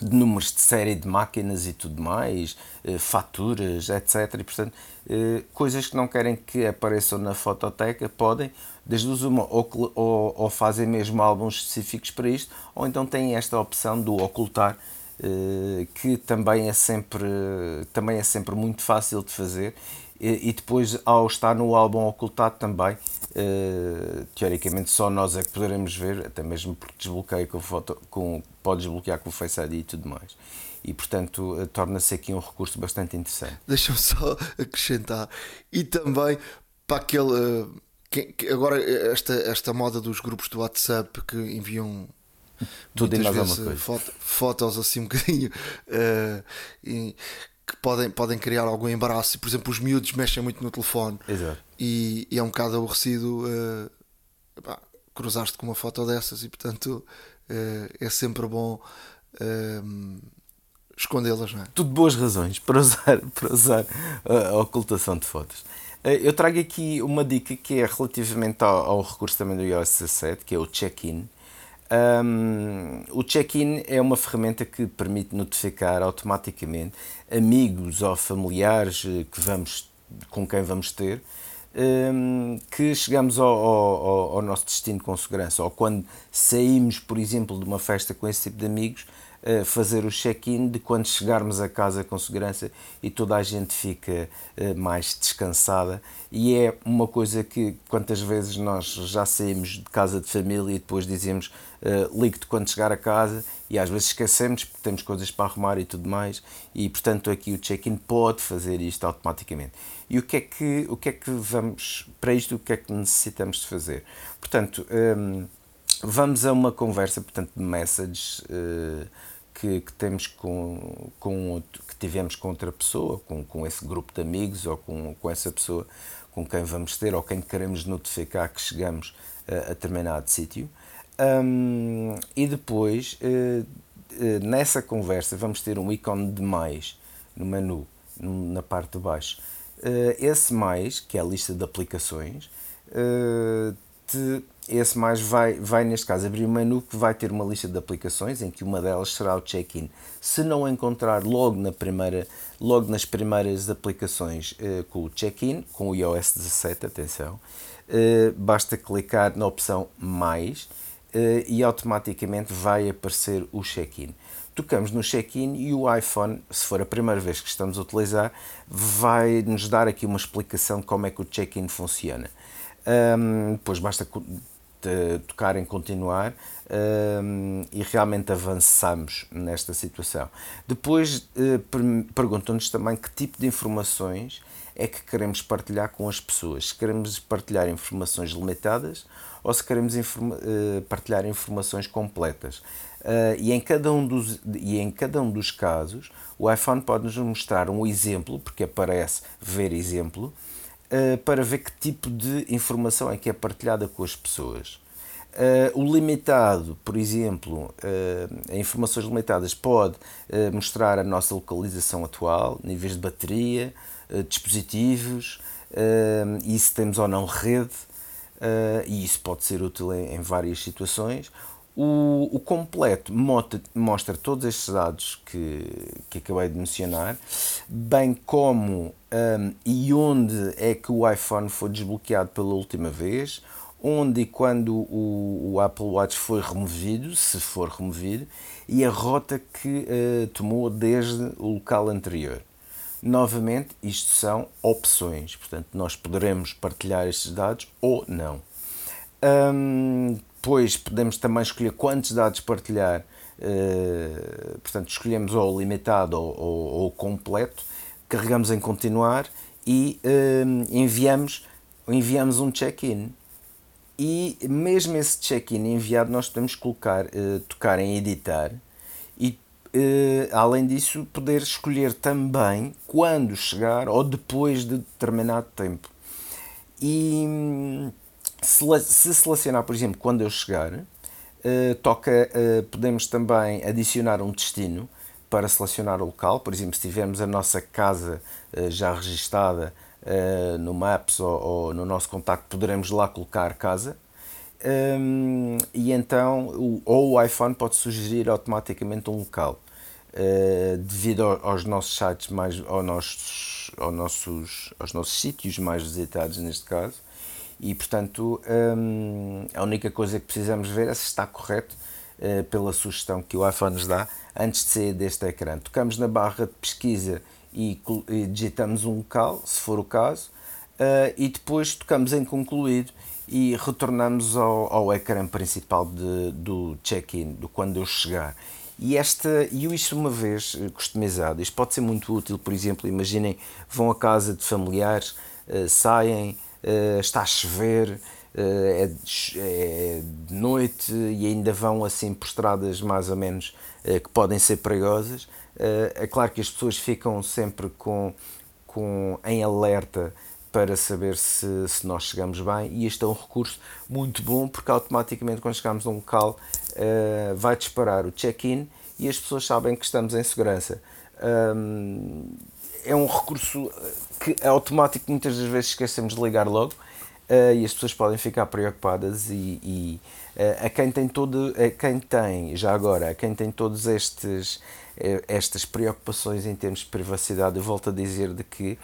de números de série de máquinas e tudo mais, eh, faturas, etc. E, portanto, eh, coisas que não querem que apareçam na fototeca podem, desde uma, ou, ou, ou fazem mesmo álbuns específicos para isto, ou então têm esta opção do ocultar, que também é sempre, também é sempre muito fácil de fazer e, depois, ao estar no álbum ocultado também, uh, teoricamente só nós é que poderemos ver, até mesmo porque desbloqueia com foto, com, pode desbloquear com o Face ID e tudo mais. E portanto, uh, torna-se aqui um recurso bastante interessante. Deixa-me só acrescentar, e também para aquele. Uh, que, que agora, esta, esta moda dos grupos do WhatsApp que enviam tudo mais vezes, coisa. Foto, fotos assim um bocadinho. E, que podem, podem criar algum embaraço. Por exemplo, os miúdos mexem muito no telefone Exato. E, e é um bocado aborrecido uh, cruzar-te com uma foto dessas e, portanto, uh, é sempre bom uh, escondê-las. Não é? Tudo boas razões para usar, para usar a ocultação de fotos. Eu trago aqui uma dica que é relativamente ao, ao recurso também do iOS 17, que é o check-in. Um, o check-in é uma ferramenta que permite notificar automaticamente amigos ou familiares eh, que vamos com quem vamos ter, um, que chegamos ao, ao, ao, nosso destino com segurança. Ou quando saímos, por exemplo, de uma festa com esse tipo de amigos, fazer o check-in de quando chegarmos a casa com segurança e toda a gente fica uh, mais descansada. E é uma coisa que quantas vezes nós já saímos de casa de família e depois dizemos uh, ligue-te quando chegar a casa e às vezes esquecemos porque temos coisas para arrumar e tudo mais. E portanto aqui o check-in pode fazer isto automaticamente. E o que é que o que é que vamos para isto o que é que necessitamos de fazer? Portanto, um, vamos a uma conversa portanto de messages uh, que, que, temos com, com que tivemos com outra pessoa, com, com esse grupo de amigos ou com, com essa pessoa com quem vamos ter ou quem queremos notificar que chegamos uh, a determinado sítio. Um, e depois, uh, uh, nessa conversa, vamos ter um ícone de mais no menu, na parte de baixo. Uh, esse mais, que é a lista de aplicações, te, esse mais vai, vai, neste caso, abrir um menu que vai ter uma lista de aplicações em que uma delas será o check-in. Se não encontrar logo, na primeira, logo nas primeiras aplicações com o check-in, com o iOS 17, atenção, basta clicar na opção mais e automaticamente vai aparecer o check-in tocamos no check-in e o iPhone, se for a primeira vez que estamos a utilizar, vai nos dar aqui uma explicação de como é que o check-in funciona. Um, depois basta tocar em continuar um, e realmente avançamos nesta situação. Depois uh, perguntam-nos também que tipo de informações é que queremos partilhar com as pessoas. Se queremos partilhar informações limitadas ou se queremos informa uh, partilhar informações completas. Uh, e, em cada um dos, e em cada um dos casos, o iPhone pode-nos mostrar um exemplo, porque aparece ver exemplo, uh, para ver que tipo de informação é que é partilhada com as pessoas. Uh, o limitado, por exemplo, uh, informações limitadas pode uh, mostrar a nossa localização atual, níveis de bateria, dispositivos, e se temos ou não rede, e isso pode ser útil em, em várias situações. O, o completo mostra, todos estes dados que, que acabei de mencionar, bem como um, e onde é que o iPhone foi desbloqueado pela última vez, onde e quando o, o Apple Watch foi removido, se for removido, e a rota que uh, tomou desde o local anterior. Novamente, isto são opções, portanto, nós poderemos partilhar estes dados ou não. Um, depois podemos também escolher quantos dados partilhar, uh, portanto, escolhemos ou limitado ou, ou, ou, completo, carregamos em continuar e uh, enviamos, enviamos um check-in. E mesmo esse check-in enviado, nós podemos colocar, uh, tocar em editar e, além disso, poder escolher também quando chegar ou depois de determinado tempo. E se selecionar, por exemplo, quando eu chegar, uh, toca, uh, podemos também adicionar um destino para selecionar o local. Por exemplo, se tivermos a nossa casa uh, já registada no Maps ou, ou, no nosso contacto, poderemos lá colocar casa. Um, e então, o, ou o iPhone pode sugerir automaticamente um local. devido aos nossos sites mais aos nossos, aos nossos, aos nossos sítios mais visitados neste caso e, portanto, hum, a única coisa que precisamos ver é se está correto uh, pela sugestão que o iPhone nos dá antes de sair deste ecrã. Tocamos na barra de pesquisa e, e digitamos um local, se for o caso, uh, e depois tocamos em concluído e retornamos ao, ao ecrã principal de, do check-in, do quando eu chegar. E, esta, e isto uma vez customizado, isto pode ser muito útil, por exemplo, imaginem, vão à casa de familiares, uh, saem, está a chover, uh, é, de, é, de noite e ainda vão assim por estradas mais ou menos uh, que podem ser perigosas. é claro que as pessoas ficam sempre com, com, em alerta para saber se, se nós chegamos bem e este é um recurso muito bom porque automaticamente quando chegamos a um local vai disparar o check-in e as pessoas sabem que estamos em segurança. Um, é um recurso que é automático, muitas das vezes esquecemos de ligar logo uh, e as pessoas podem ficar preocupadas e, e uh, a quem tem todo, a quem tem, já agora, a quem tem todos estes estas preocupações em termos de privacidade, eu volto a dizer de que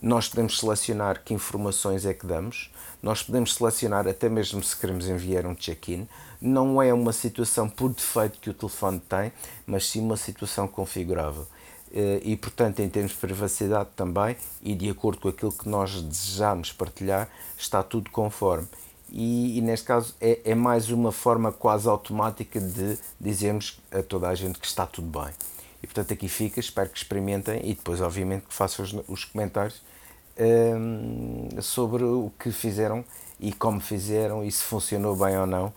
nós podemos selecionar que informações é que damos, nós podemos selecionar até mesmo se queremos enviar um check-in. Não é uma situação por defeito que o telefone tem, mas sim uma situação configurável. Eh, e, portanto, em termos de privacidade também, e de acordo com aquilo que nós desejamos partilhar, está tudo conforme. E, e neste caso é, é, mais uma forma quase automática de dizermos a toda a gente que está tudo bem. E portanto aqui fica, espero que experimentem e depois, obviamente, que façam os, os comentários um, sobre o que fizeram e como fizeram e se funcionou bem ou não uh,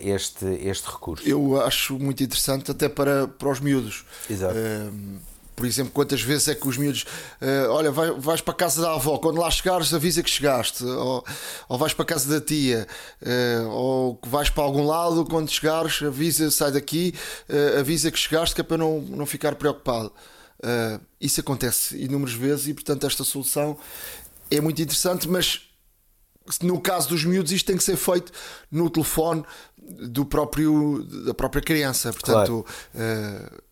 este, este recurso. Eu acho muito interessante, até para, para os miúdos. Exato. Um por exemplo, quantas vezes é que os miúdos, uh, olha, vai, vais para a casa da avó, quando lá chegares, avisa que chegaste, ou, ou vais para a casa da tia, uh, ou vais para algum lado, quando chegares, avisa, sai daqui, uh, avisa que chegaste, que é para não, não ficar preocupado. isso acontece inúmeras vezes e, portanto, esta solução é muito interessante, mas no caso dos miúdos, isto tem que ser feito no telefone do próprio, da própria criança. Portanto, claro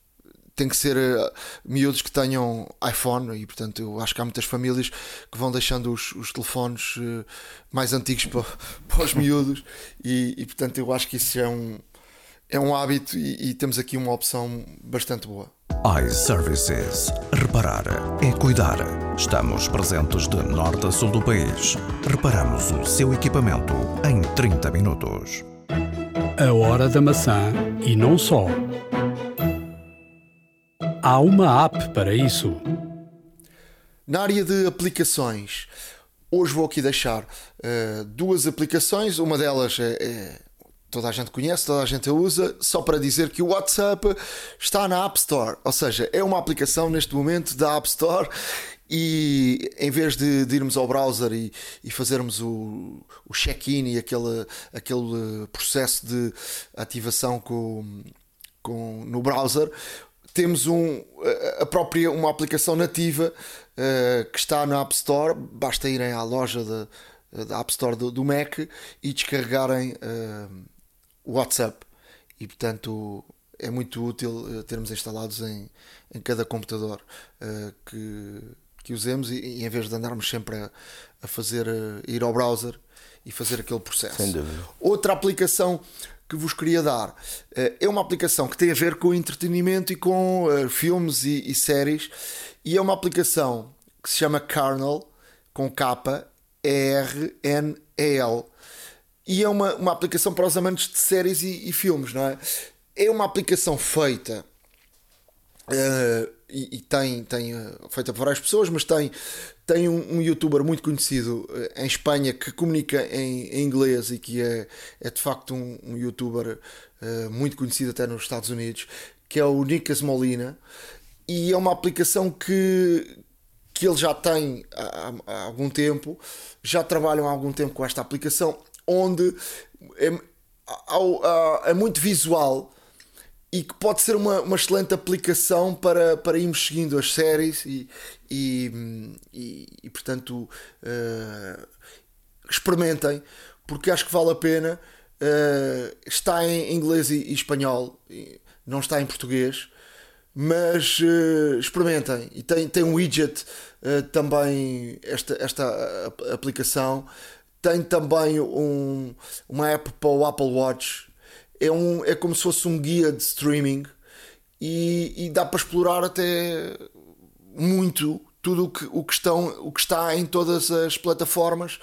tem que ser uh, miúdos que tenham iPhone e portanto eu acho que há muitas famílias que vão deixando os, os telefones uh, mais antigos para, para os miúdos e, e, portanto eu acho que isso é um, é um hábito e, e temos aqui uma opção bastante boa. iServices. Reparar é cuidar. Estamos presentes de norte a sul do país. Reparamos o seu equipamento em 30 minutos. A hora da maçã e não só. Há uma app para isso. Na área de aplicações, hoje vou aqui deixar uh, duas aplicações. Uma delas é, é, toda a gente conhece, toda a gente usa, só para dizer que o WhatsApp está na App Store, ou seja, é uma aplicação neste momento da App Store. E em vez de, de irmos ao browser e, e fazermos o, o check-in e aquele, aquele processo de ativação com, com, no browser, temos um, a própria uma aplicação nativa uh, que está na App Store. Basta irem à loja da, da App Store do, do Mac e descarregarem uh, o WhatsApp. E portanto é muito útil uh, termos instalados em, em cada computador que, que usemos e, e, em vez de andarmos sempre a, a fazer ir ao browser e fazer aquele processo. Outra aplicação que vos queria dar. Eh, é uma aplicação que tem a ver com entretenimento e com uh, filmes e, e, séries, e é uma aplicação que se chama Carnal, com K, E-R-N-E-L. E é uma, uma aplicação para os amantes de séries e, e filmes, não é? É uma aplicação feita. Uh, e, tem, tem feita por várias pessoas, mas tem tem um, um, youtuber muito conhecido eh, em Espanha que comunica em, em inglês e que é, é de facto um, um youtuber uh, muito conhecido até nos Estados Unidos, que é o Nicas Molina, e é uma aplicação que, que ele já tem há, há algum tempo, já trabalham há algum tempo com esta aplicação, onde é, é, é muito visual e que pode ser uma, uma excelente aplicação para, para irmos seguindo as séries e, e, e, e portanto uh, experimentem porque acho que vale a pena. Uh, está em inglês e, e, espanhol não está em português mas uh, experimentem. E tem, tem um widget também esta, esta aplicação. Tem também um, uma app para o Apple Watch é, um, é como se fosse um guia de streaming e, e dá para explorar até muito tudo o que, o, que estão, o que está em todas as plataformas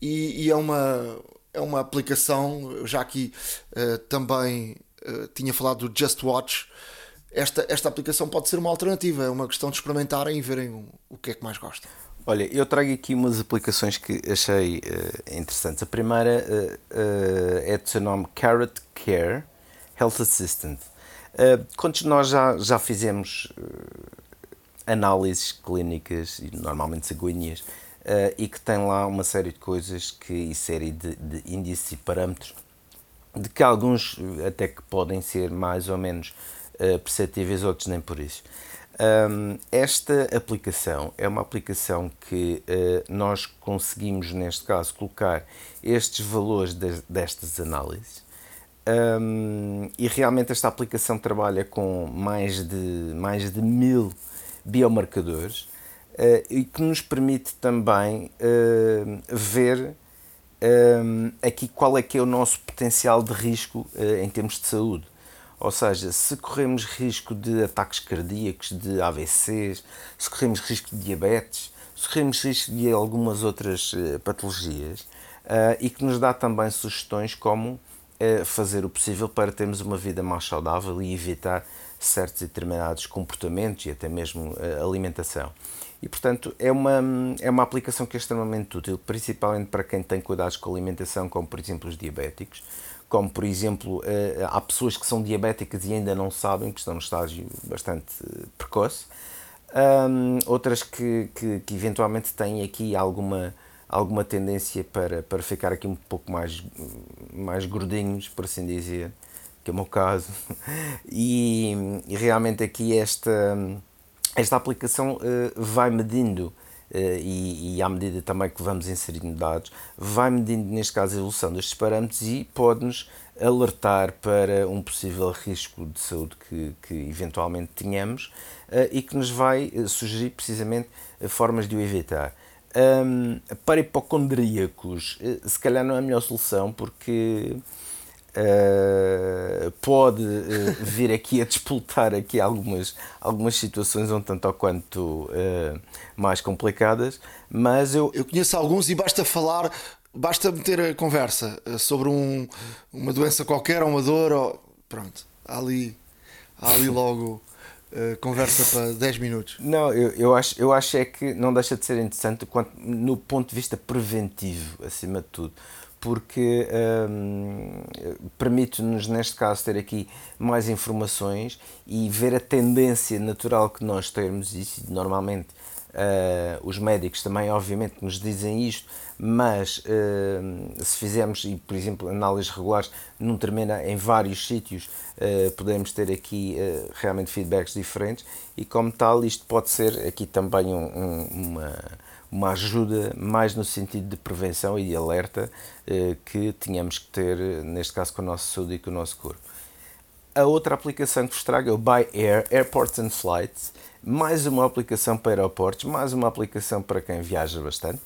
e, e é, uma, é uma aplicação, já aqui uh, também uh, tinha falado do Just Watch, esta, esta aplicação pode ser uma alternativa, é uma questão de experimentarem e verem o, o que é que mais gostam. Olha, eu trago aqui umas aplicações que achei uh, interessantes. A primeira uh, uh, é do seu nome Carrot Care Health Assistant. quantos de nós já, já fizemos análises clínicas, normalmente sanguíneas, e que tem lá uma série de coisas que, e série de, de índices e parâmetros, de que alguns até que podem ser mais ou menos perceptíveis, outros nem por isso. Um, esta aplicação é uma aplicação que uh, nós conseguimos, neste caso, colocar estes valores de, destas análises. Um, e realmente esta aplicação trabalha com mais de, mais de mil biomarcadores e que nos permite também ver aqui qual é que é o nosso potencial de risco em termos de saúde. Ou seja, se corremos risco de ataques cardíacos, de AVCs, se corremos risco de diabetes, se corremos risco de algumas outras patologias, e que nos dá também sugestões como fazer o possível para termos uma vida mais saudável e evitar certos e determinados comportamentos e até mesmo alimentação. E, portanto, é uma, é uma aplicação que é extremamente útil, principalmente para quem tem cuidados com a alimentação, como por exemplo os diabéticos, como por exemplo, há pessoas que são diabéticas e ainda não sabem, que estão num estágio bastante precoce, outras que, que, que eventualmente têm aqui alguma alguma tendência para, para ficar aqui um pouco mais, mais gordinhos, por assim dizer, que é o meu caso. E, e realmente aqui esta, esta aplicação uh, vai medindo, e, e à medida também que vamos inserindo dados, vai medindo, neste caso, a evolução destes parâmetros e pode-nos alertar para um possível risco de saúde que, que eventualmente tenhamos uh, e que nos vai sugerir precisamente formas de o evitar. Um, para hipocondríacos, eh, se calhar não é a melhor solução porque uh, pode uh, vir aqui a despoltar aqui algumas, algumas situações um tanto ou quanto uh, mais complicadas, mas eu... Eu conheço alguns e basta falar, basta meter a conversa sobre um, uma doença qualquer ou uma dor, ou, pronto, há ali, há ali logo... Uh, conversa para 10 minutos. Não, eu, eu, acho, eu acho é que não deixa de ser interessante quanto, no ponto de vista preventivo, acima de tudo, porque um, permite-nos, neste caso, ter aqui mais informações e ver a tendência natural que nós temos, e normalmente Uh, os médicos também, obviamente, nos dizem isto, mas uh, se fizermos, e, por exemplo, análises regulares não termina em vários sítios, uh, podemos ter aqui realmente feedbacks diferentes e, como tal, isto pode ser aqui também um, um, uma, uma ajuda mais no sentido de prevenção e de alerta que tínhamos que ter, neste caso, com a nossa saúde e com o nosso corpo. A outra aplicação que vos trago é o By Air, Airports and Flights, mais uma aplicação para aeroportos, mais uma aplicação para quem viaja bastante.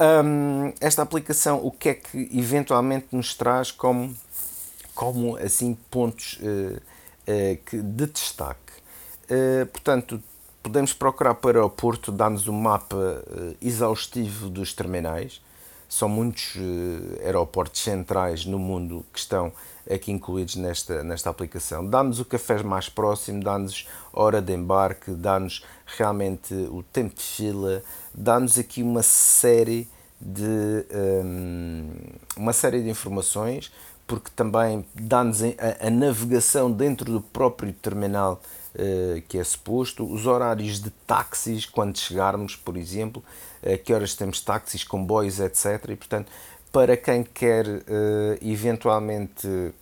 Um, esta aplicação, o que é que eventualmente nos traz como, como assim, pontos uh, uh, de destaque? Uh, portanto, podemos procurar para o aeroporto, dá-nos um mapa exaustivo dos terminais. São muitos aeroportos centrais no mundo que estão aqui incluídos nesta, nesta aplicação. Dá-nos o café mais próximo, dá-nos hora de embarque, dá-nos realmente o tempo de fila, dá-nos aqui uma série de um, uma série de informações, porque também dá-nos a, a, navegação dentro do próprio terminal que é suposto, os horários de táxis quando chegarmos, por exemplo, a que horas temos táxis, comboios, etc. E portanto para quem quer uh, eventualmente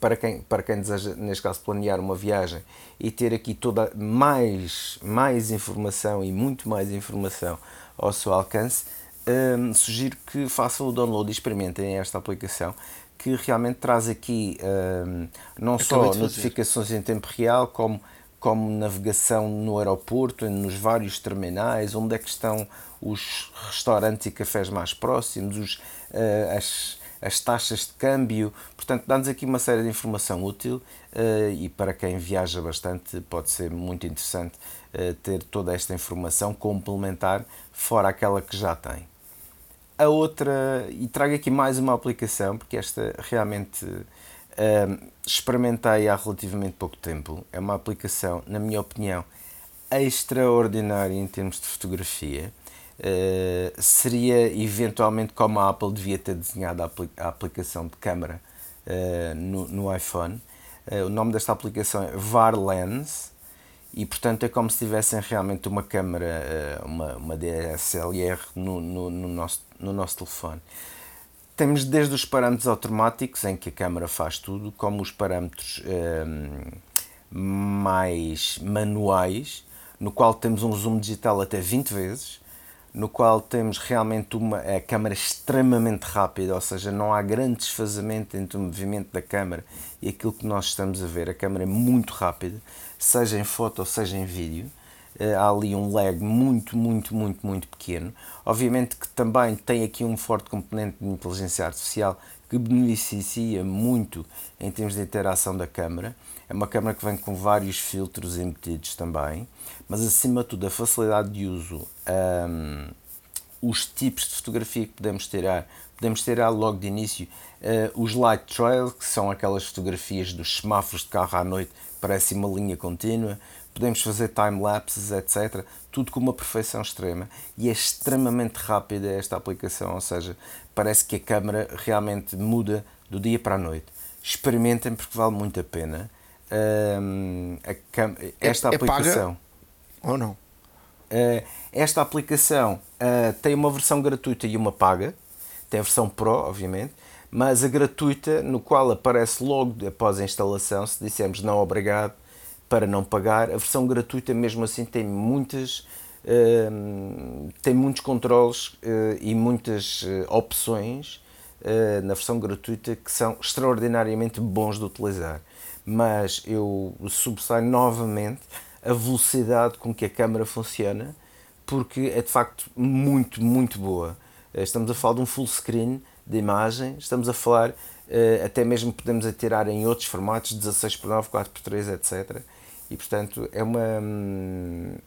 para quem, para quem deseja, neste caso, planear uma viagem e ter aqui toda mais, mais informação e muito mais informação ao seu alcance, um, sugiro que façam o download e experimentem esta aplicação que realmente traz aqui um, não só notificações em tempo real, como, como navegação no aeroporto, nos vários terminais, onde é que estão os restaurantes e cafés mais próximos, os, uh, as, as taxas de câmbio. Portanto, dá-nos aqui uma série de informação útil uh, e para quem viaja bastante pode ser muito interessante uh, ter toda esta informação complementar, fora aquela que já tem. A outra, e trago aqui mais uma aplicação, porque esta realmente uh, experimentei há relativamente pouco tempo. É uma aplicação, na minha opinião, extraordinária em termos de fotografia Uh, seria eventualmente como a Apple devia ter desenhado a, a aplicação de câmera uh, no, no, iPhone. Uh, o nome desta aplicação é VAR Lens e, portanto, é como se tivessem realmente uma câmera, uma, uma DSLR no, no, no, nosso, no nosso telefone. Temos desde os parâmetros automáticos, em que a câmera faz tudo, como os parâmetros mais manuais, no qual temos um zoom digital até 20 vezes, no qual temos realmente uma a câmara extremamente rápida, ou seja, não há grande desfazamento entre o movimento da câmara e aquilo que nós estamos a ver. A câmara é muito rápida, seja em foto ou seja em vídeo. Há ali um lag muito, muito, muito, muito pequeno. Obviamente que também tem aqui um forte componente de inteligência artificial que beneficia muito em termos de interação da câmara. É uma câmara que vem com vários filtros embutidos também, mas acima de tudo a facilidade de uso, um, os tipos de fotografia que podemos tirar. Podemos tirar logo de início uh, os light trail, que são aquelas fotografias dos semáforos de carro à noite, parece uma linha contínua. Podemos fazer time-lapses, etc. Tudo com uma perfeição extrema. E é extremamente rápida esta aplicação, ou seja, parece que a câmera realmente muda do dia para a noite. Experimentem porque vale muito a pena. Um, a esta é, aplicação. É ou não? Uh, esta aplicação uh, tem uma versão gratuita e uma paga. Tem a versão Pro, obviamente, mas a gratuita, no qual aparece logo após a instalação, se dissermos não obrigado para não pagar, a versão gratuita mesmo assim tem muitas uh, tem muitos controles e muitas opções na versão gratuita que são extraordinariamente bons de utilizar. Mas eu subsaio novamente a velocidade com que a câmera funciona, porque é de facto muito, muito boa. Eh, estamos a falar de um full screen de imagem, estamos a falar, eh, até mesmo podemos atirar em outros formatos, 16 por 9, 4 por 3, etc. E portanto é uma,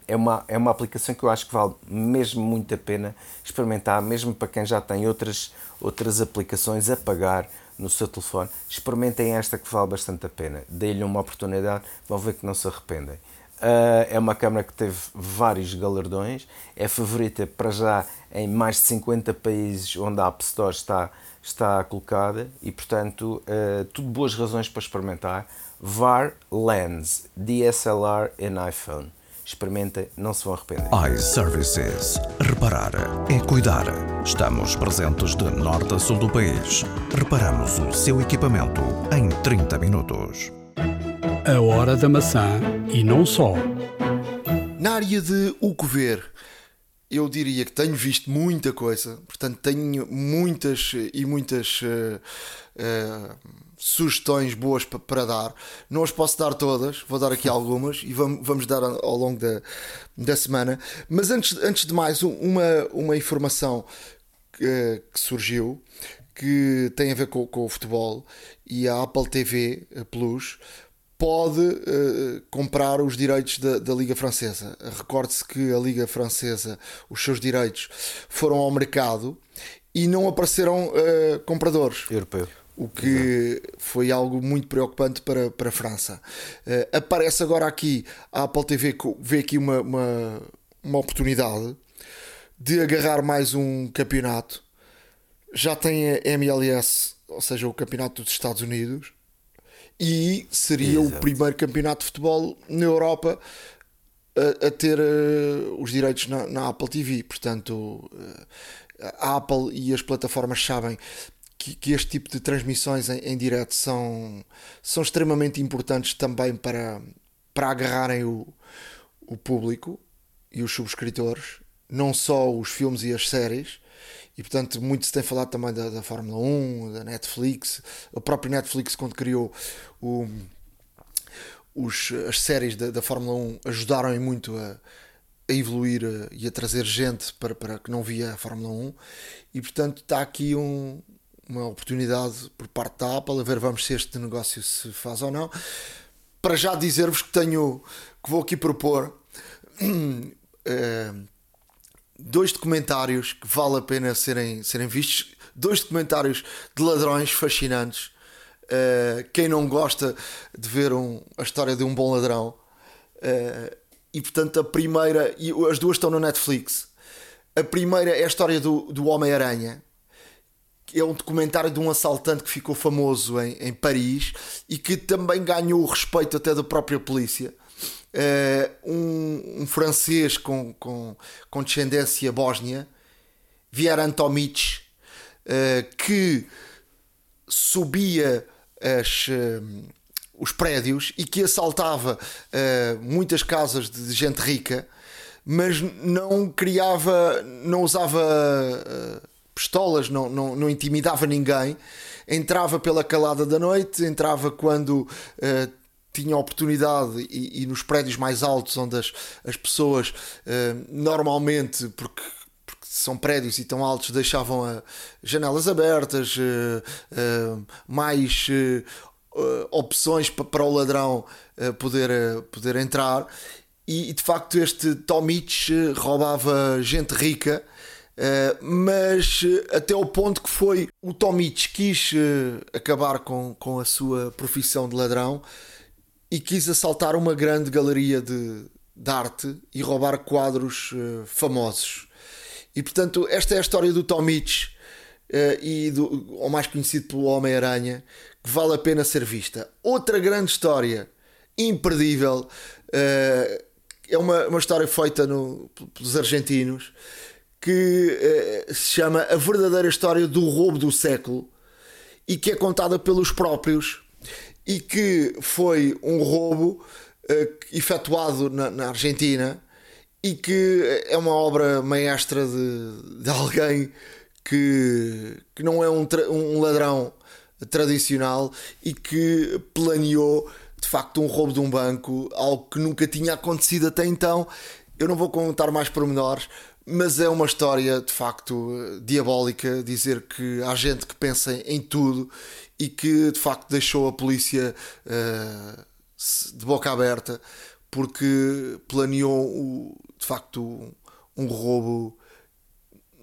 é, uma, é uma aplicação que eu acho que vale mesmo muito a pena experimentar, mesmo para quem já tem outras, outras aplicações a pagar no seu telefone. Experimentem esta que vale bastante a pena. Deem-lhe uma oportunidade, vão ver que não se arrependem. Uh, é uma câmara que teve vários galardões, é favorita para já em mais de 50 países onde a App Store está, está colocada e, portanto, uh, tudo boas razões para experimentar. VAR Lens, DSLR em iPhone. Experimentem, não se vão arrepender. iServices. Reparar é cuidar. Estamos presentes de norte a sul do país. Reparamos o seu equipamento em 30 minutos. A Hora da Maçã e não só. Na área de o que ver, eu diria que tenho visto muita coisa, portanto tenho muitas e muitas uh, uh, sugestões boas para, dar. Não as posso dar todas, vou dar aqui algumas e vamos, vamos dar ao longo da, da semana. Mas antes, antes de mais, uma, uma informação que, que surgiu que tem a ver com, com o futebol e a Apple TV Plus pode uh, comprar os direitos da, da Liga Francesa. Recorde-se que a Liga Francesa, os seus direitos foram ao mercado e não apareceram uh, compradores. Europeu. O que foi algo muito preocupante para, para a França. Uh, aparece agora aqui, a Apple TV vê aqui uma, uma, uma oportunidade de agarrar mais um campeonato. Já tem a MLS, ou seja, o campeonato dos Estados Unidos e seria Exato. o primeiro campeonato de futebol na Europa a, a ter uh, os direitos na, na, Apple TV. Portanto, uh, a Apple e as plataformas sabem que, que este tipo de transmissões em, em direto são, são extremamente importantes também para, para agarrarem o, o público e os subscritores, não só os filmes e as séries. E portanto muito se tem falado também da, da Fórmula 1, da Netflix, a própria Netflix quando criou o, os, as séries da, da Fórmula 1 ajudaram muito a, a evoluir a, e a trazer gente para, para que não via a Fórmula 1 e portanto está aqui um, uma oportunidade por parte da Apple a ver vamos se este negócio se faz ou não para já dizer-vos que tenho que vou aqui propor uh, dois documentários que vale a pena serem, serem vistos, dois documentários de ladrões fascinantes. Uh, quem não gosta de ver um, a história de um bom ladrão, uh, e portanto a primeira, e as duas estão no Netflix. A primeira é a história do, do Homem-Aranha, é um documentário de um assaltante que ficou famoso em, em Paris e que também ganhou o respeito até da própria polícia. Uh, um, um, francês com, com, com descendência bósnia, Vieran Tomic, uh, que subia as, uh, os prédios e que assaltava muitas casas de gente rica, mas não criava, não usava pistolas, não, não, não intimidava ninguém. Entrava pela calada da noite, entrava quando uh, tinha oportunidade e, e, nos prédios mais altos onde as, as pessoas uh, normalmente porque, são prédios e tão altos deixavam a, janelas abertas uh, uh, mais opções para, o ladrão poder, poder entrar. E, e, de facto este Tomic roubava gente rica mas até ao ponto que foi o Tomic quis acabar com, com a sua profissão de ladrão e quis assaltar uma grande galeria de, de arte e roubar quadros uh, famosos. E portanto, esta é a história do Tomic uh, e do, ou mais conhecido pelo Homem-Aranha, que vale a pena ser vista. Outra grande história, imperdível, uh, é uma, uma história feita no, pelos argentinos que se chama A Verdadeira História do Roubo do Século e que é contada pelos próprios e que foi um roubo uh, efetuado na, na, Argentina e que é uma obra maestra de, de alguém que, que não é um, um ladrão tradicional e que planeou de facto um roubo de um banco, algo que nunca tinha acontecido até então. Eu não vou contar mais pormenores, mas é uma história de facto diabólica dizer que há gente que pensa em tudo e que de facto deixou a polícia uh, de boca aberta porque planeou de facto um, um, roubo.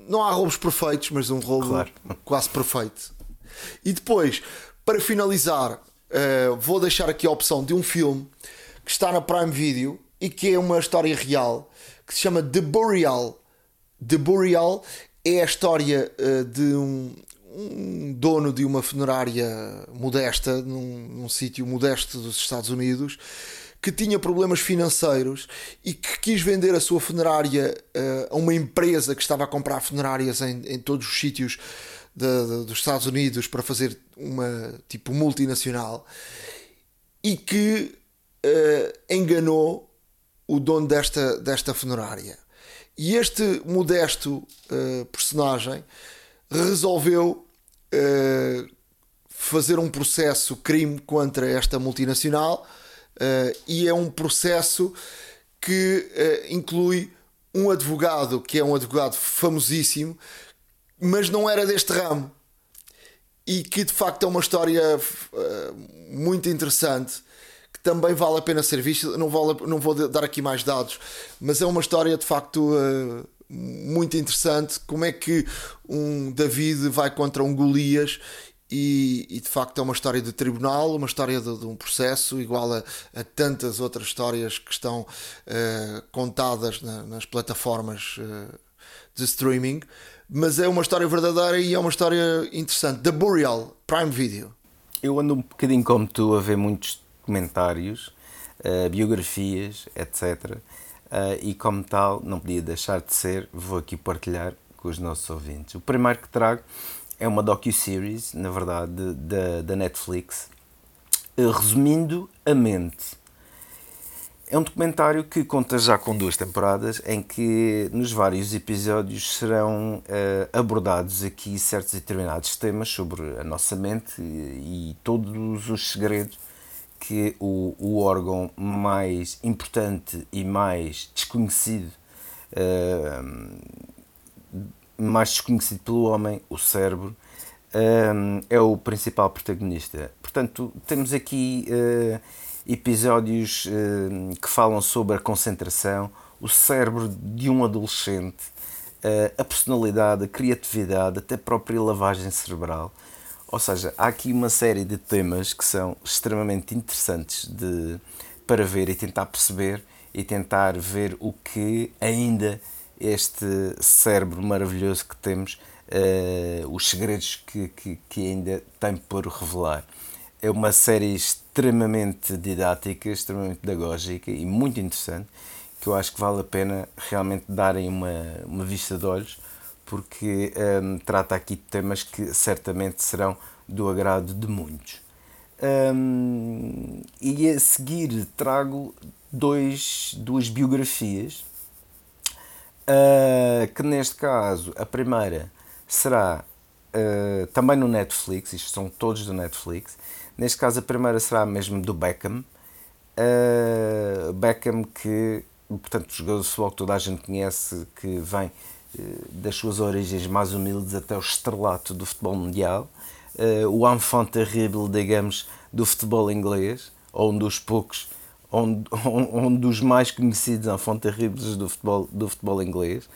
Não há roubos perfeitos, mas um roubo claro. quase perfeito. E depois, para finalizar, uh, vou deixar aqui a opção de um filme que está na Prime Video e que é uma história real que se chama The Burial. The Burial é a história uh, de um, um dono de uma funerária modesta, num, num sítio modesto dos Estados Unidos, que tinha problemas financeiros e que quis vender a sua funerária uh, a uma empresa que estava a comprar funerárias em, em todos os sítios de, de, dos Estados Unidos para fazer uma tipo multinacional e que uh, enganou o dono desta, desta funerária. E este modesto uh, personagem resolveu uh, fazer um processo crime contra esta multinacional uh, e é um processo que inclui um advogado que é um advogado famosíssimo, mas não era deste ramo. E que de facto é uma história muito interessante também vale a pena ser vista. Não, vale, não vou dar aqui mais dados, mas é uma história de facto muito interessante como é que um David vai contra um Golias e, e, de facto é uma história de tribunal, uma história de, de um processo, igual a, a, tantas outras histórias que estão uh, contadas na, nas plataformas uh, de streaming, mas é uma história verdadeira e é uma história interessante. The Burial, Prime Video. Eu ando um bocadinho como tu a ver muitos comentários, uh, biografias, etc. Uh, e como tal, não podia deixar de ser, vou aqui partilhar com os nossos ouvintes. O primeiro que trago é uma docu-series, na verdade, da, Netflix, uh, resumindo a mente. É um documentário que conta já com duas temporadas, em que nos vários episódios serão uh, abordados aqui certos determinados temas sobre a nossa mente e, e todos os segredos que o, o órgão mais importante e mais desconhecido, uh, mais desconhecido pelo homem, o cérebro, uh, é o principal protagonista. Portanto, temos aqui uh, episódios que falam sobre a concentração, o cérebro de um adolescente, a personalidade, a criatividade, até a própria lavagem cerebral. Ou seja, há aqui uma série de temas que são extremamente interessantes de, para ver e tentar perceber e tentar ver o que ainda este cérebro maravilhoso que temos, uh, os segredos que, que, que ainda tem por revelar. É uma série extremamente didática, extremamente pedagógica e muito interessante, que eu acho que vale a pena realmente darem uma, uma vista de olhos porque um, trata aqui de temas que certamente serão do agrado de muitos. Um, e a seguir trago dois, duas biografias, uh, que neste caso a primeira será uh, também no Netflix, isto são todos do Netflix. Neste caso a primeira será mesmo do Beckham, Uh, Beckham que, portanto, jogador de futebol que toda a gente conhece, que vem das suas origens mais humildes até o estrelato do futebol mundial, uh, o enfant terrible, digamos, do futebol inglês, ou um dos poucos, um, um, um dos mais conhecidos enfant terribles do futebol, do futebol inglês.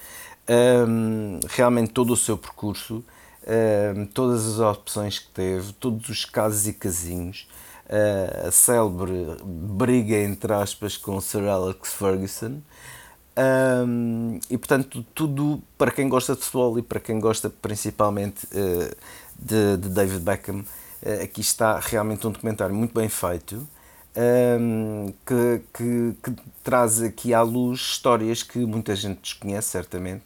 Um, realmente todo o seu percurso, todas as opções que teve, todos os casos e casinhos, uh, a célebre briga, entre aspas, com Sir Alex Ferguson. Um, e portanto, tudo para quem gosta de futebol e para quem gosta principalmente uh, de, de, David Beckham, uh, aqui está realmente um documentário muito bem feito. Um, que, que, que, traz aqui à luz histórias que muita gente desconhece, certamente,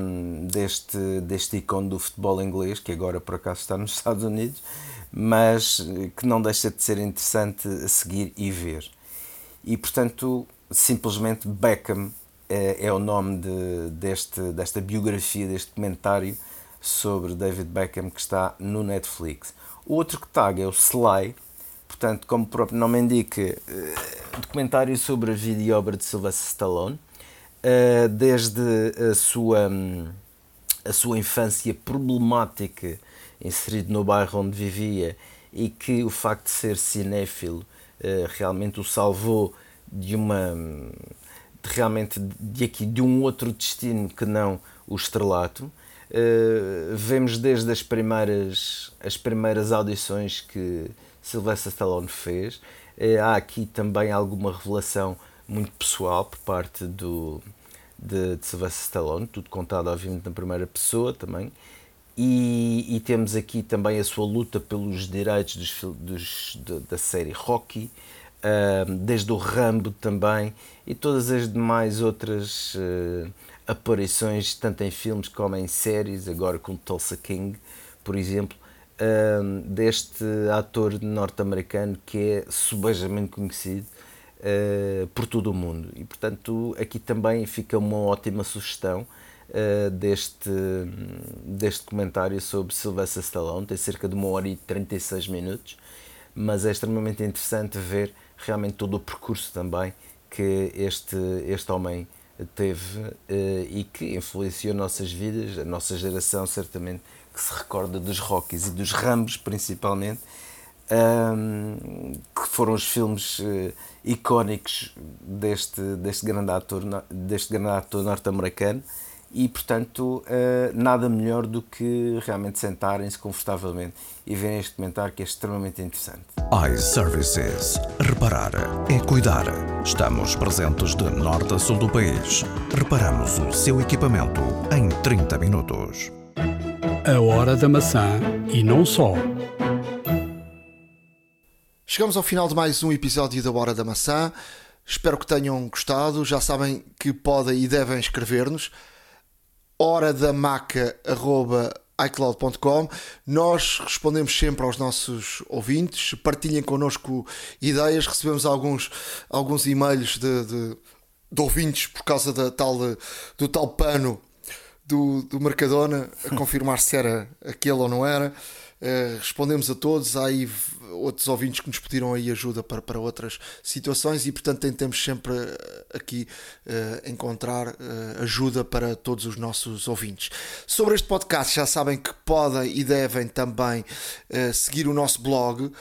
um, deste, deste ícone do futebol inglês, que agora por acaso está nos Estados Unidos, mas que não deixa de ser interessante a seguir e ver. E portanto, simplesmente Beckham é, é o nome de, deste, desta biografia, deste comentário sobre David Beckham que está no Netflix. O outro que tag é o Sly, portanto, como o próprio nome indica, eh, documentário sobre a vida e obra de Sylvester Stallone, eh, desde a sua, a sua infância problemática inserido no bairro onde vivia e que o facto de ser cinéfilo realmente o salvou de uma de realmente de aqui de um outro destino que não o estrelato. Uh, vemos desde as primeiras as primeiras audições que Sylvester Stallone fez. Uh, há aqui também alguma revelação muito pessoal por parte do de, de Sylvester Stallone tudo contado obviamente na primeira pessoa também. E, e, temos aqui também a sua luta pelos direitos dos, dos, da série Rocky, desde o Rambo também, e todas as demais outras uh, aparições, tanto em filmes como em séries, agora com Tulsa King, por exemplo, deste ator norte-americano que é subejamente conhecido por todo o mundo. E portanto, aqui também fica uma ótima sugestão uh, deste, deste comentário sobre Sylvester Stallone. Tem cerca de uma hora e 36 minutos, mas é extremamente interessante ver realmente todo o percurso também que este, este homem teve uh, e que influenciou nossas vidas, a nossa geração certamente que se recorda dos Rockies e dos Rambos principalmente, que foram os filmes uh, icónicos deste, deste grande ator, deste grande ator norte-americano e portanto uh, nada melhor do que realmente sentarem-se confortavelmente e verem este comentário que é extremamente interessante. iServices. Reparar é cuidar. Estamos presentes de norte a sul do país. Reparamos o seu equipamento em 30 minutos. A hora da maçã e não só. Chegamos ao final de mais um episódio da Hora da Maçã. Espero que tenham gostado. Já sabem que podem e devem escrever-nos horadamaca.icloud.com. Nós respondemos sempre aos nossos ouvintes, partilhem connosco ideias, recebemos alguns, alguns e-mails de, de, de ouvintes por causa da tal, do tal pano do, do Mercadona a confirmar se era aquele ou não era. Uh, respondemos a todos. Há aí outros ouvintes que nos pediram aí ajuda para, para outras situações e, portanto, tentamos sempre eh, aqui uh, encontrar uh, ajuda para todos os nossos ouvintes. Sobre este podcast, já sabem que podem e devem também seguir o nosso blog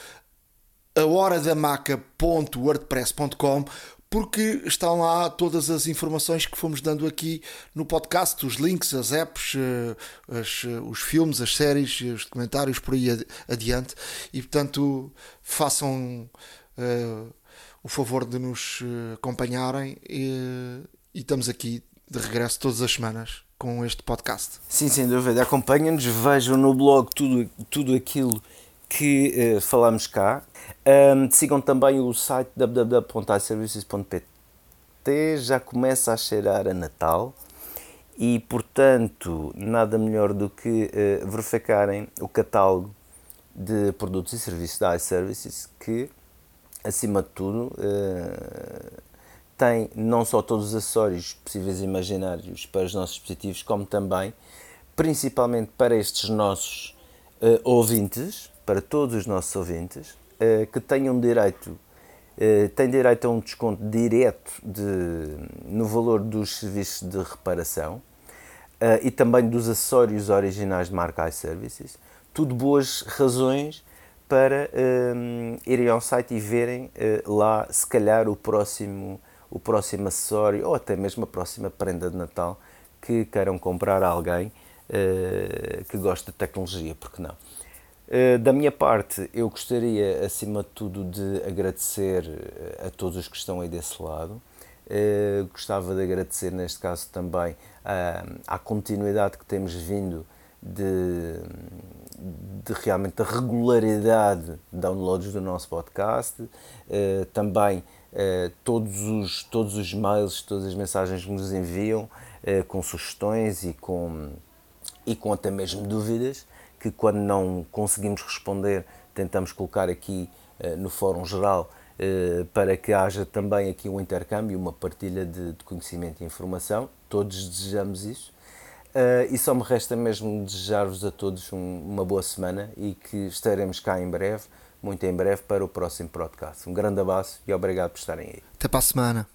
a horadamaca.wordpress.com porque estão lá todas as informações que fomos dando aqui no podcast, os links, as apps, eh, as, eh, os filmes, as séries, os documentários por aí adiante. E portanto, façam uh, o favor de nos acompanharem e, e estamos aqui de regresso todas as semanas com este podcast. Sim, sem dúvida. Acompanhem-nos, vejam no blog tudo, tudo aquilo que uh, falamos cá. Um, sigam também o site www.iservices.pt, já começa a cheirar a Natal e, portanto, nada melhor do que uh, verificarem o catálogo de produtos e serviços da iServices que, acima de tudo, uh, tem não só todos os acessórios possíveis e imaginários para os nossos dispositivos, como também, principalmente para estes nossos uh, ouvintes, para todos os nossos ouvintes, uh, que tenham direito Uh, tem direito a um desconto direto de, no valor dos serviços de reparação uh, e também dos acessórios originais de marca iServices. Tudo boas razões para uh, irem ao site e verem lá, se calhar, o próximo, o próximo acessório ou até mesmo a próxima prenda de Natal que queiram comprar a alguém que gosta de tecnologia, porque não? Eh, da minha parte, eu gostaria, acima de tudo, de agradecer eh, a todos os que estão aí desse lado. Uh, gostava de agradecer, neste caso, também uh, à continuidade que temos vindo de, de realmente a regularidade de downloads do nosso podcast. Também todos, os, todos os mails, todas as mensagens que nos enviam com sugestões e com, e com até mesmo dúvidas que quando não conseguimos responder, tentamos colocar aqui uh, no Fórum Geral uh, para que haja também aqui um intercâmbio, uma partilha de, de conhecimento e informação. Todos desejamos isso. Uh, e só me resta mesmo desejar-vos a todos um, uma boa semana e que estaremos cá em breve, muito em breve, para o próximo podcast. Um grande abraço e obrigado por estarem aí. Até para a semana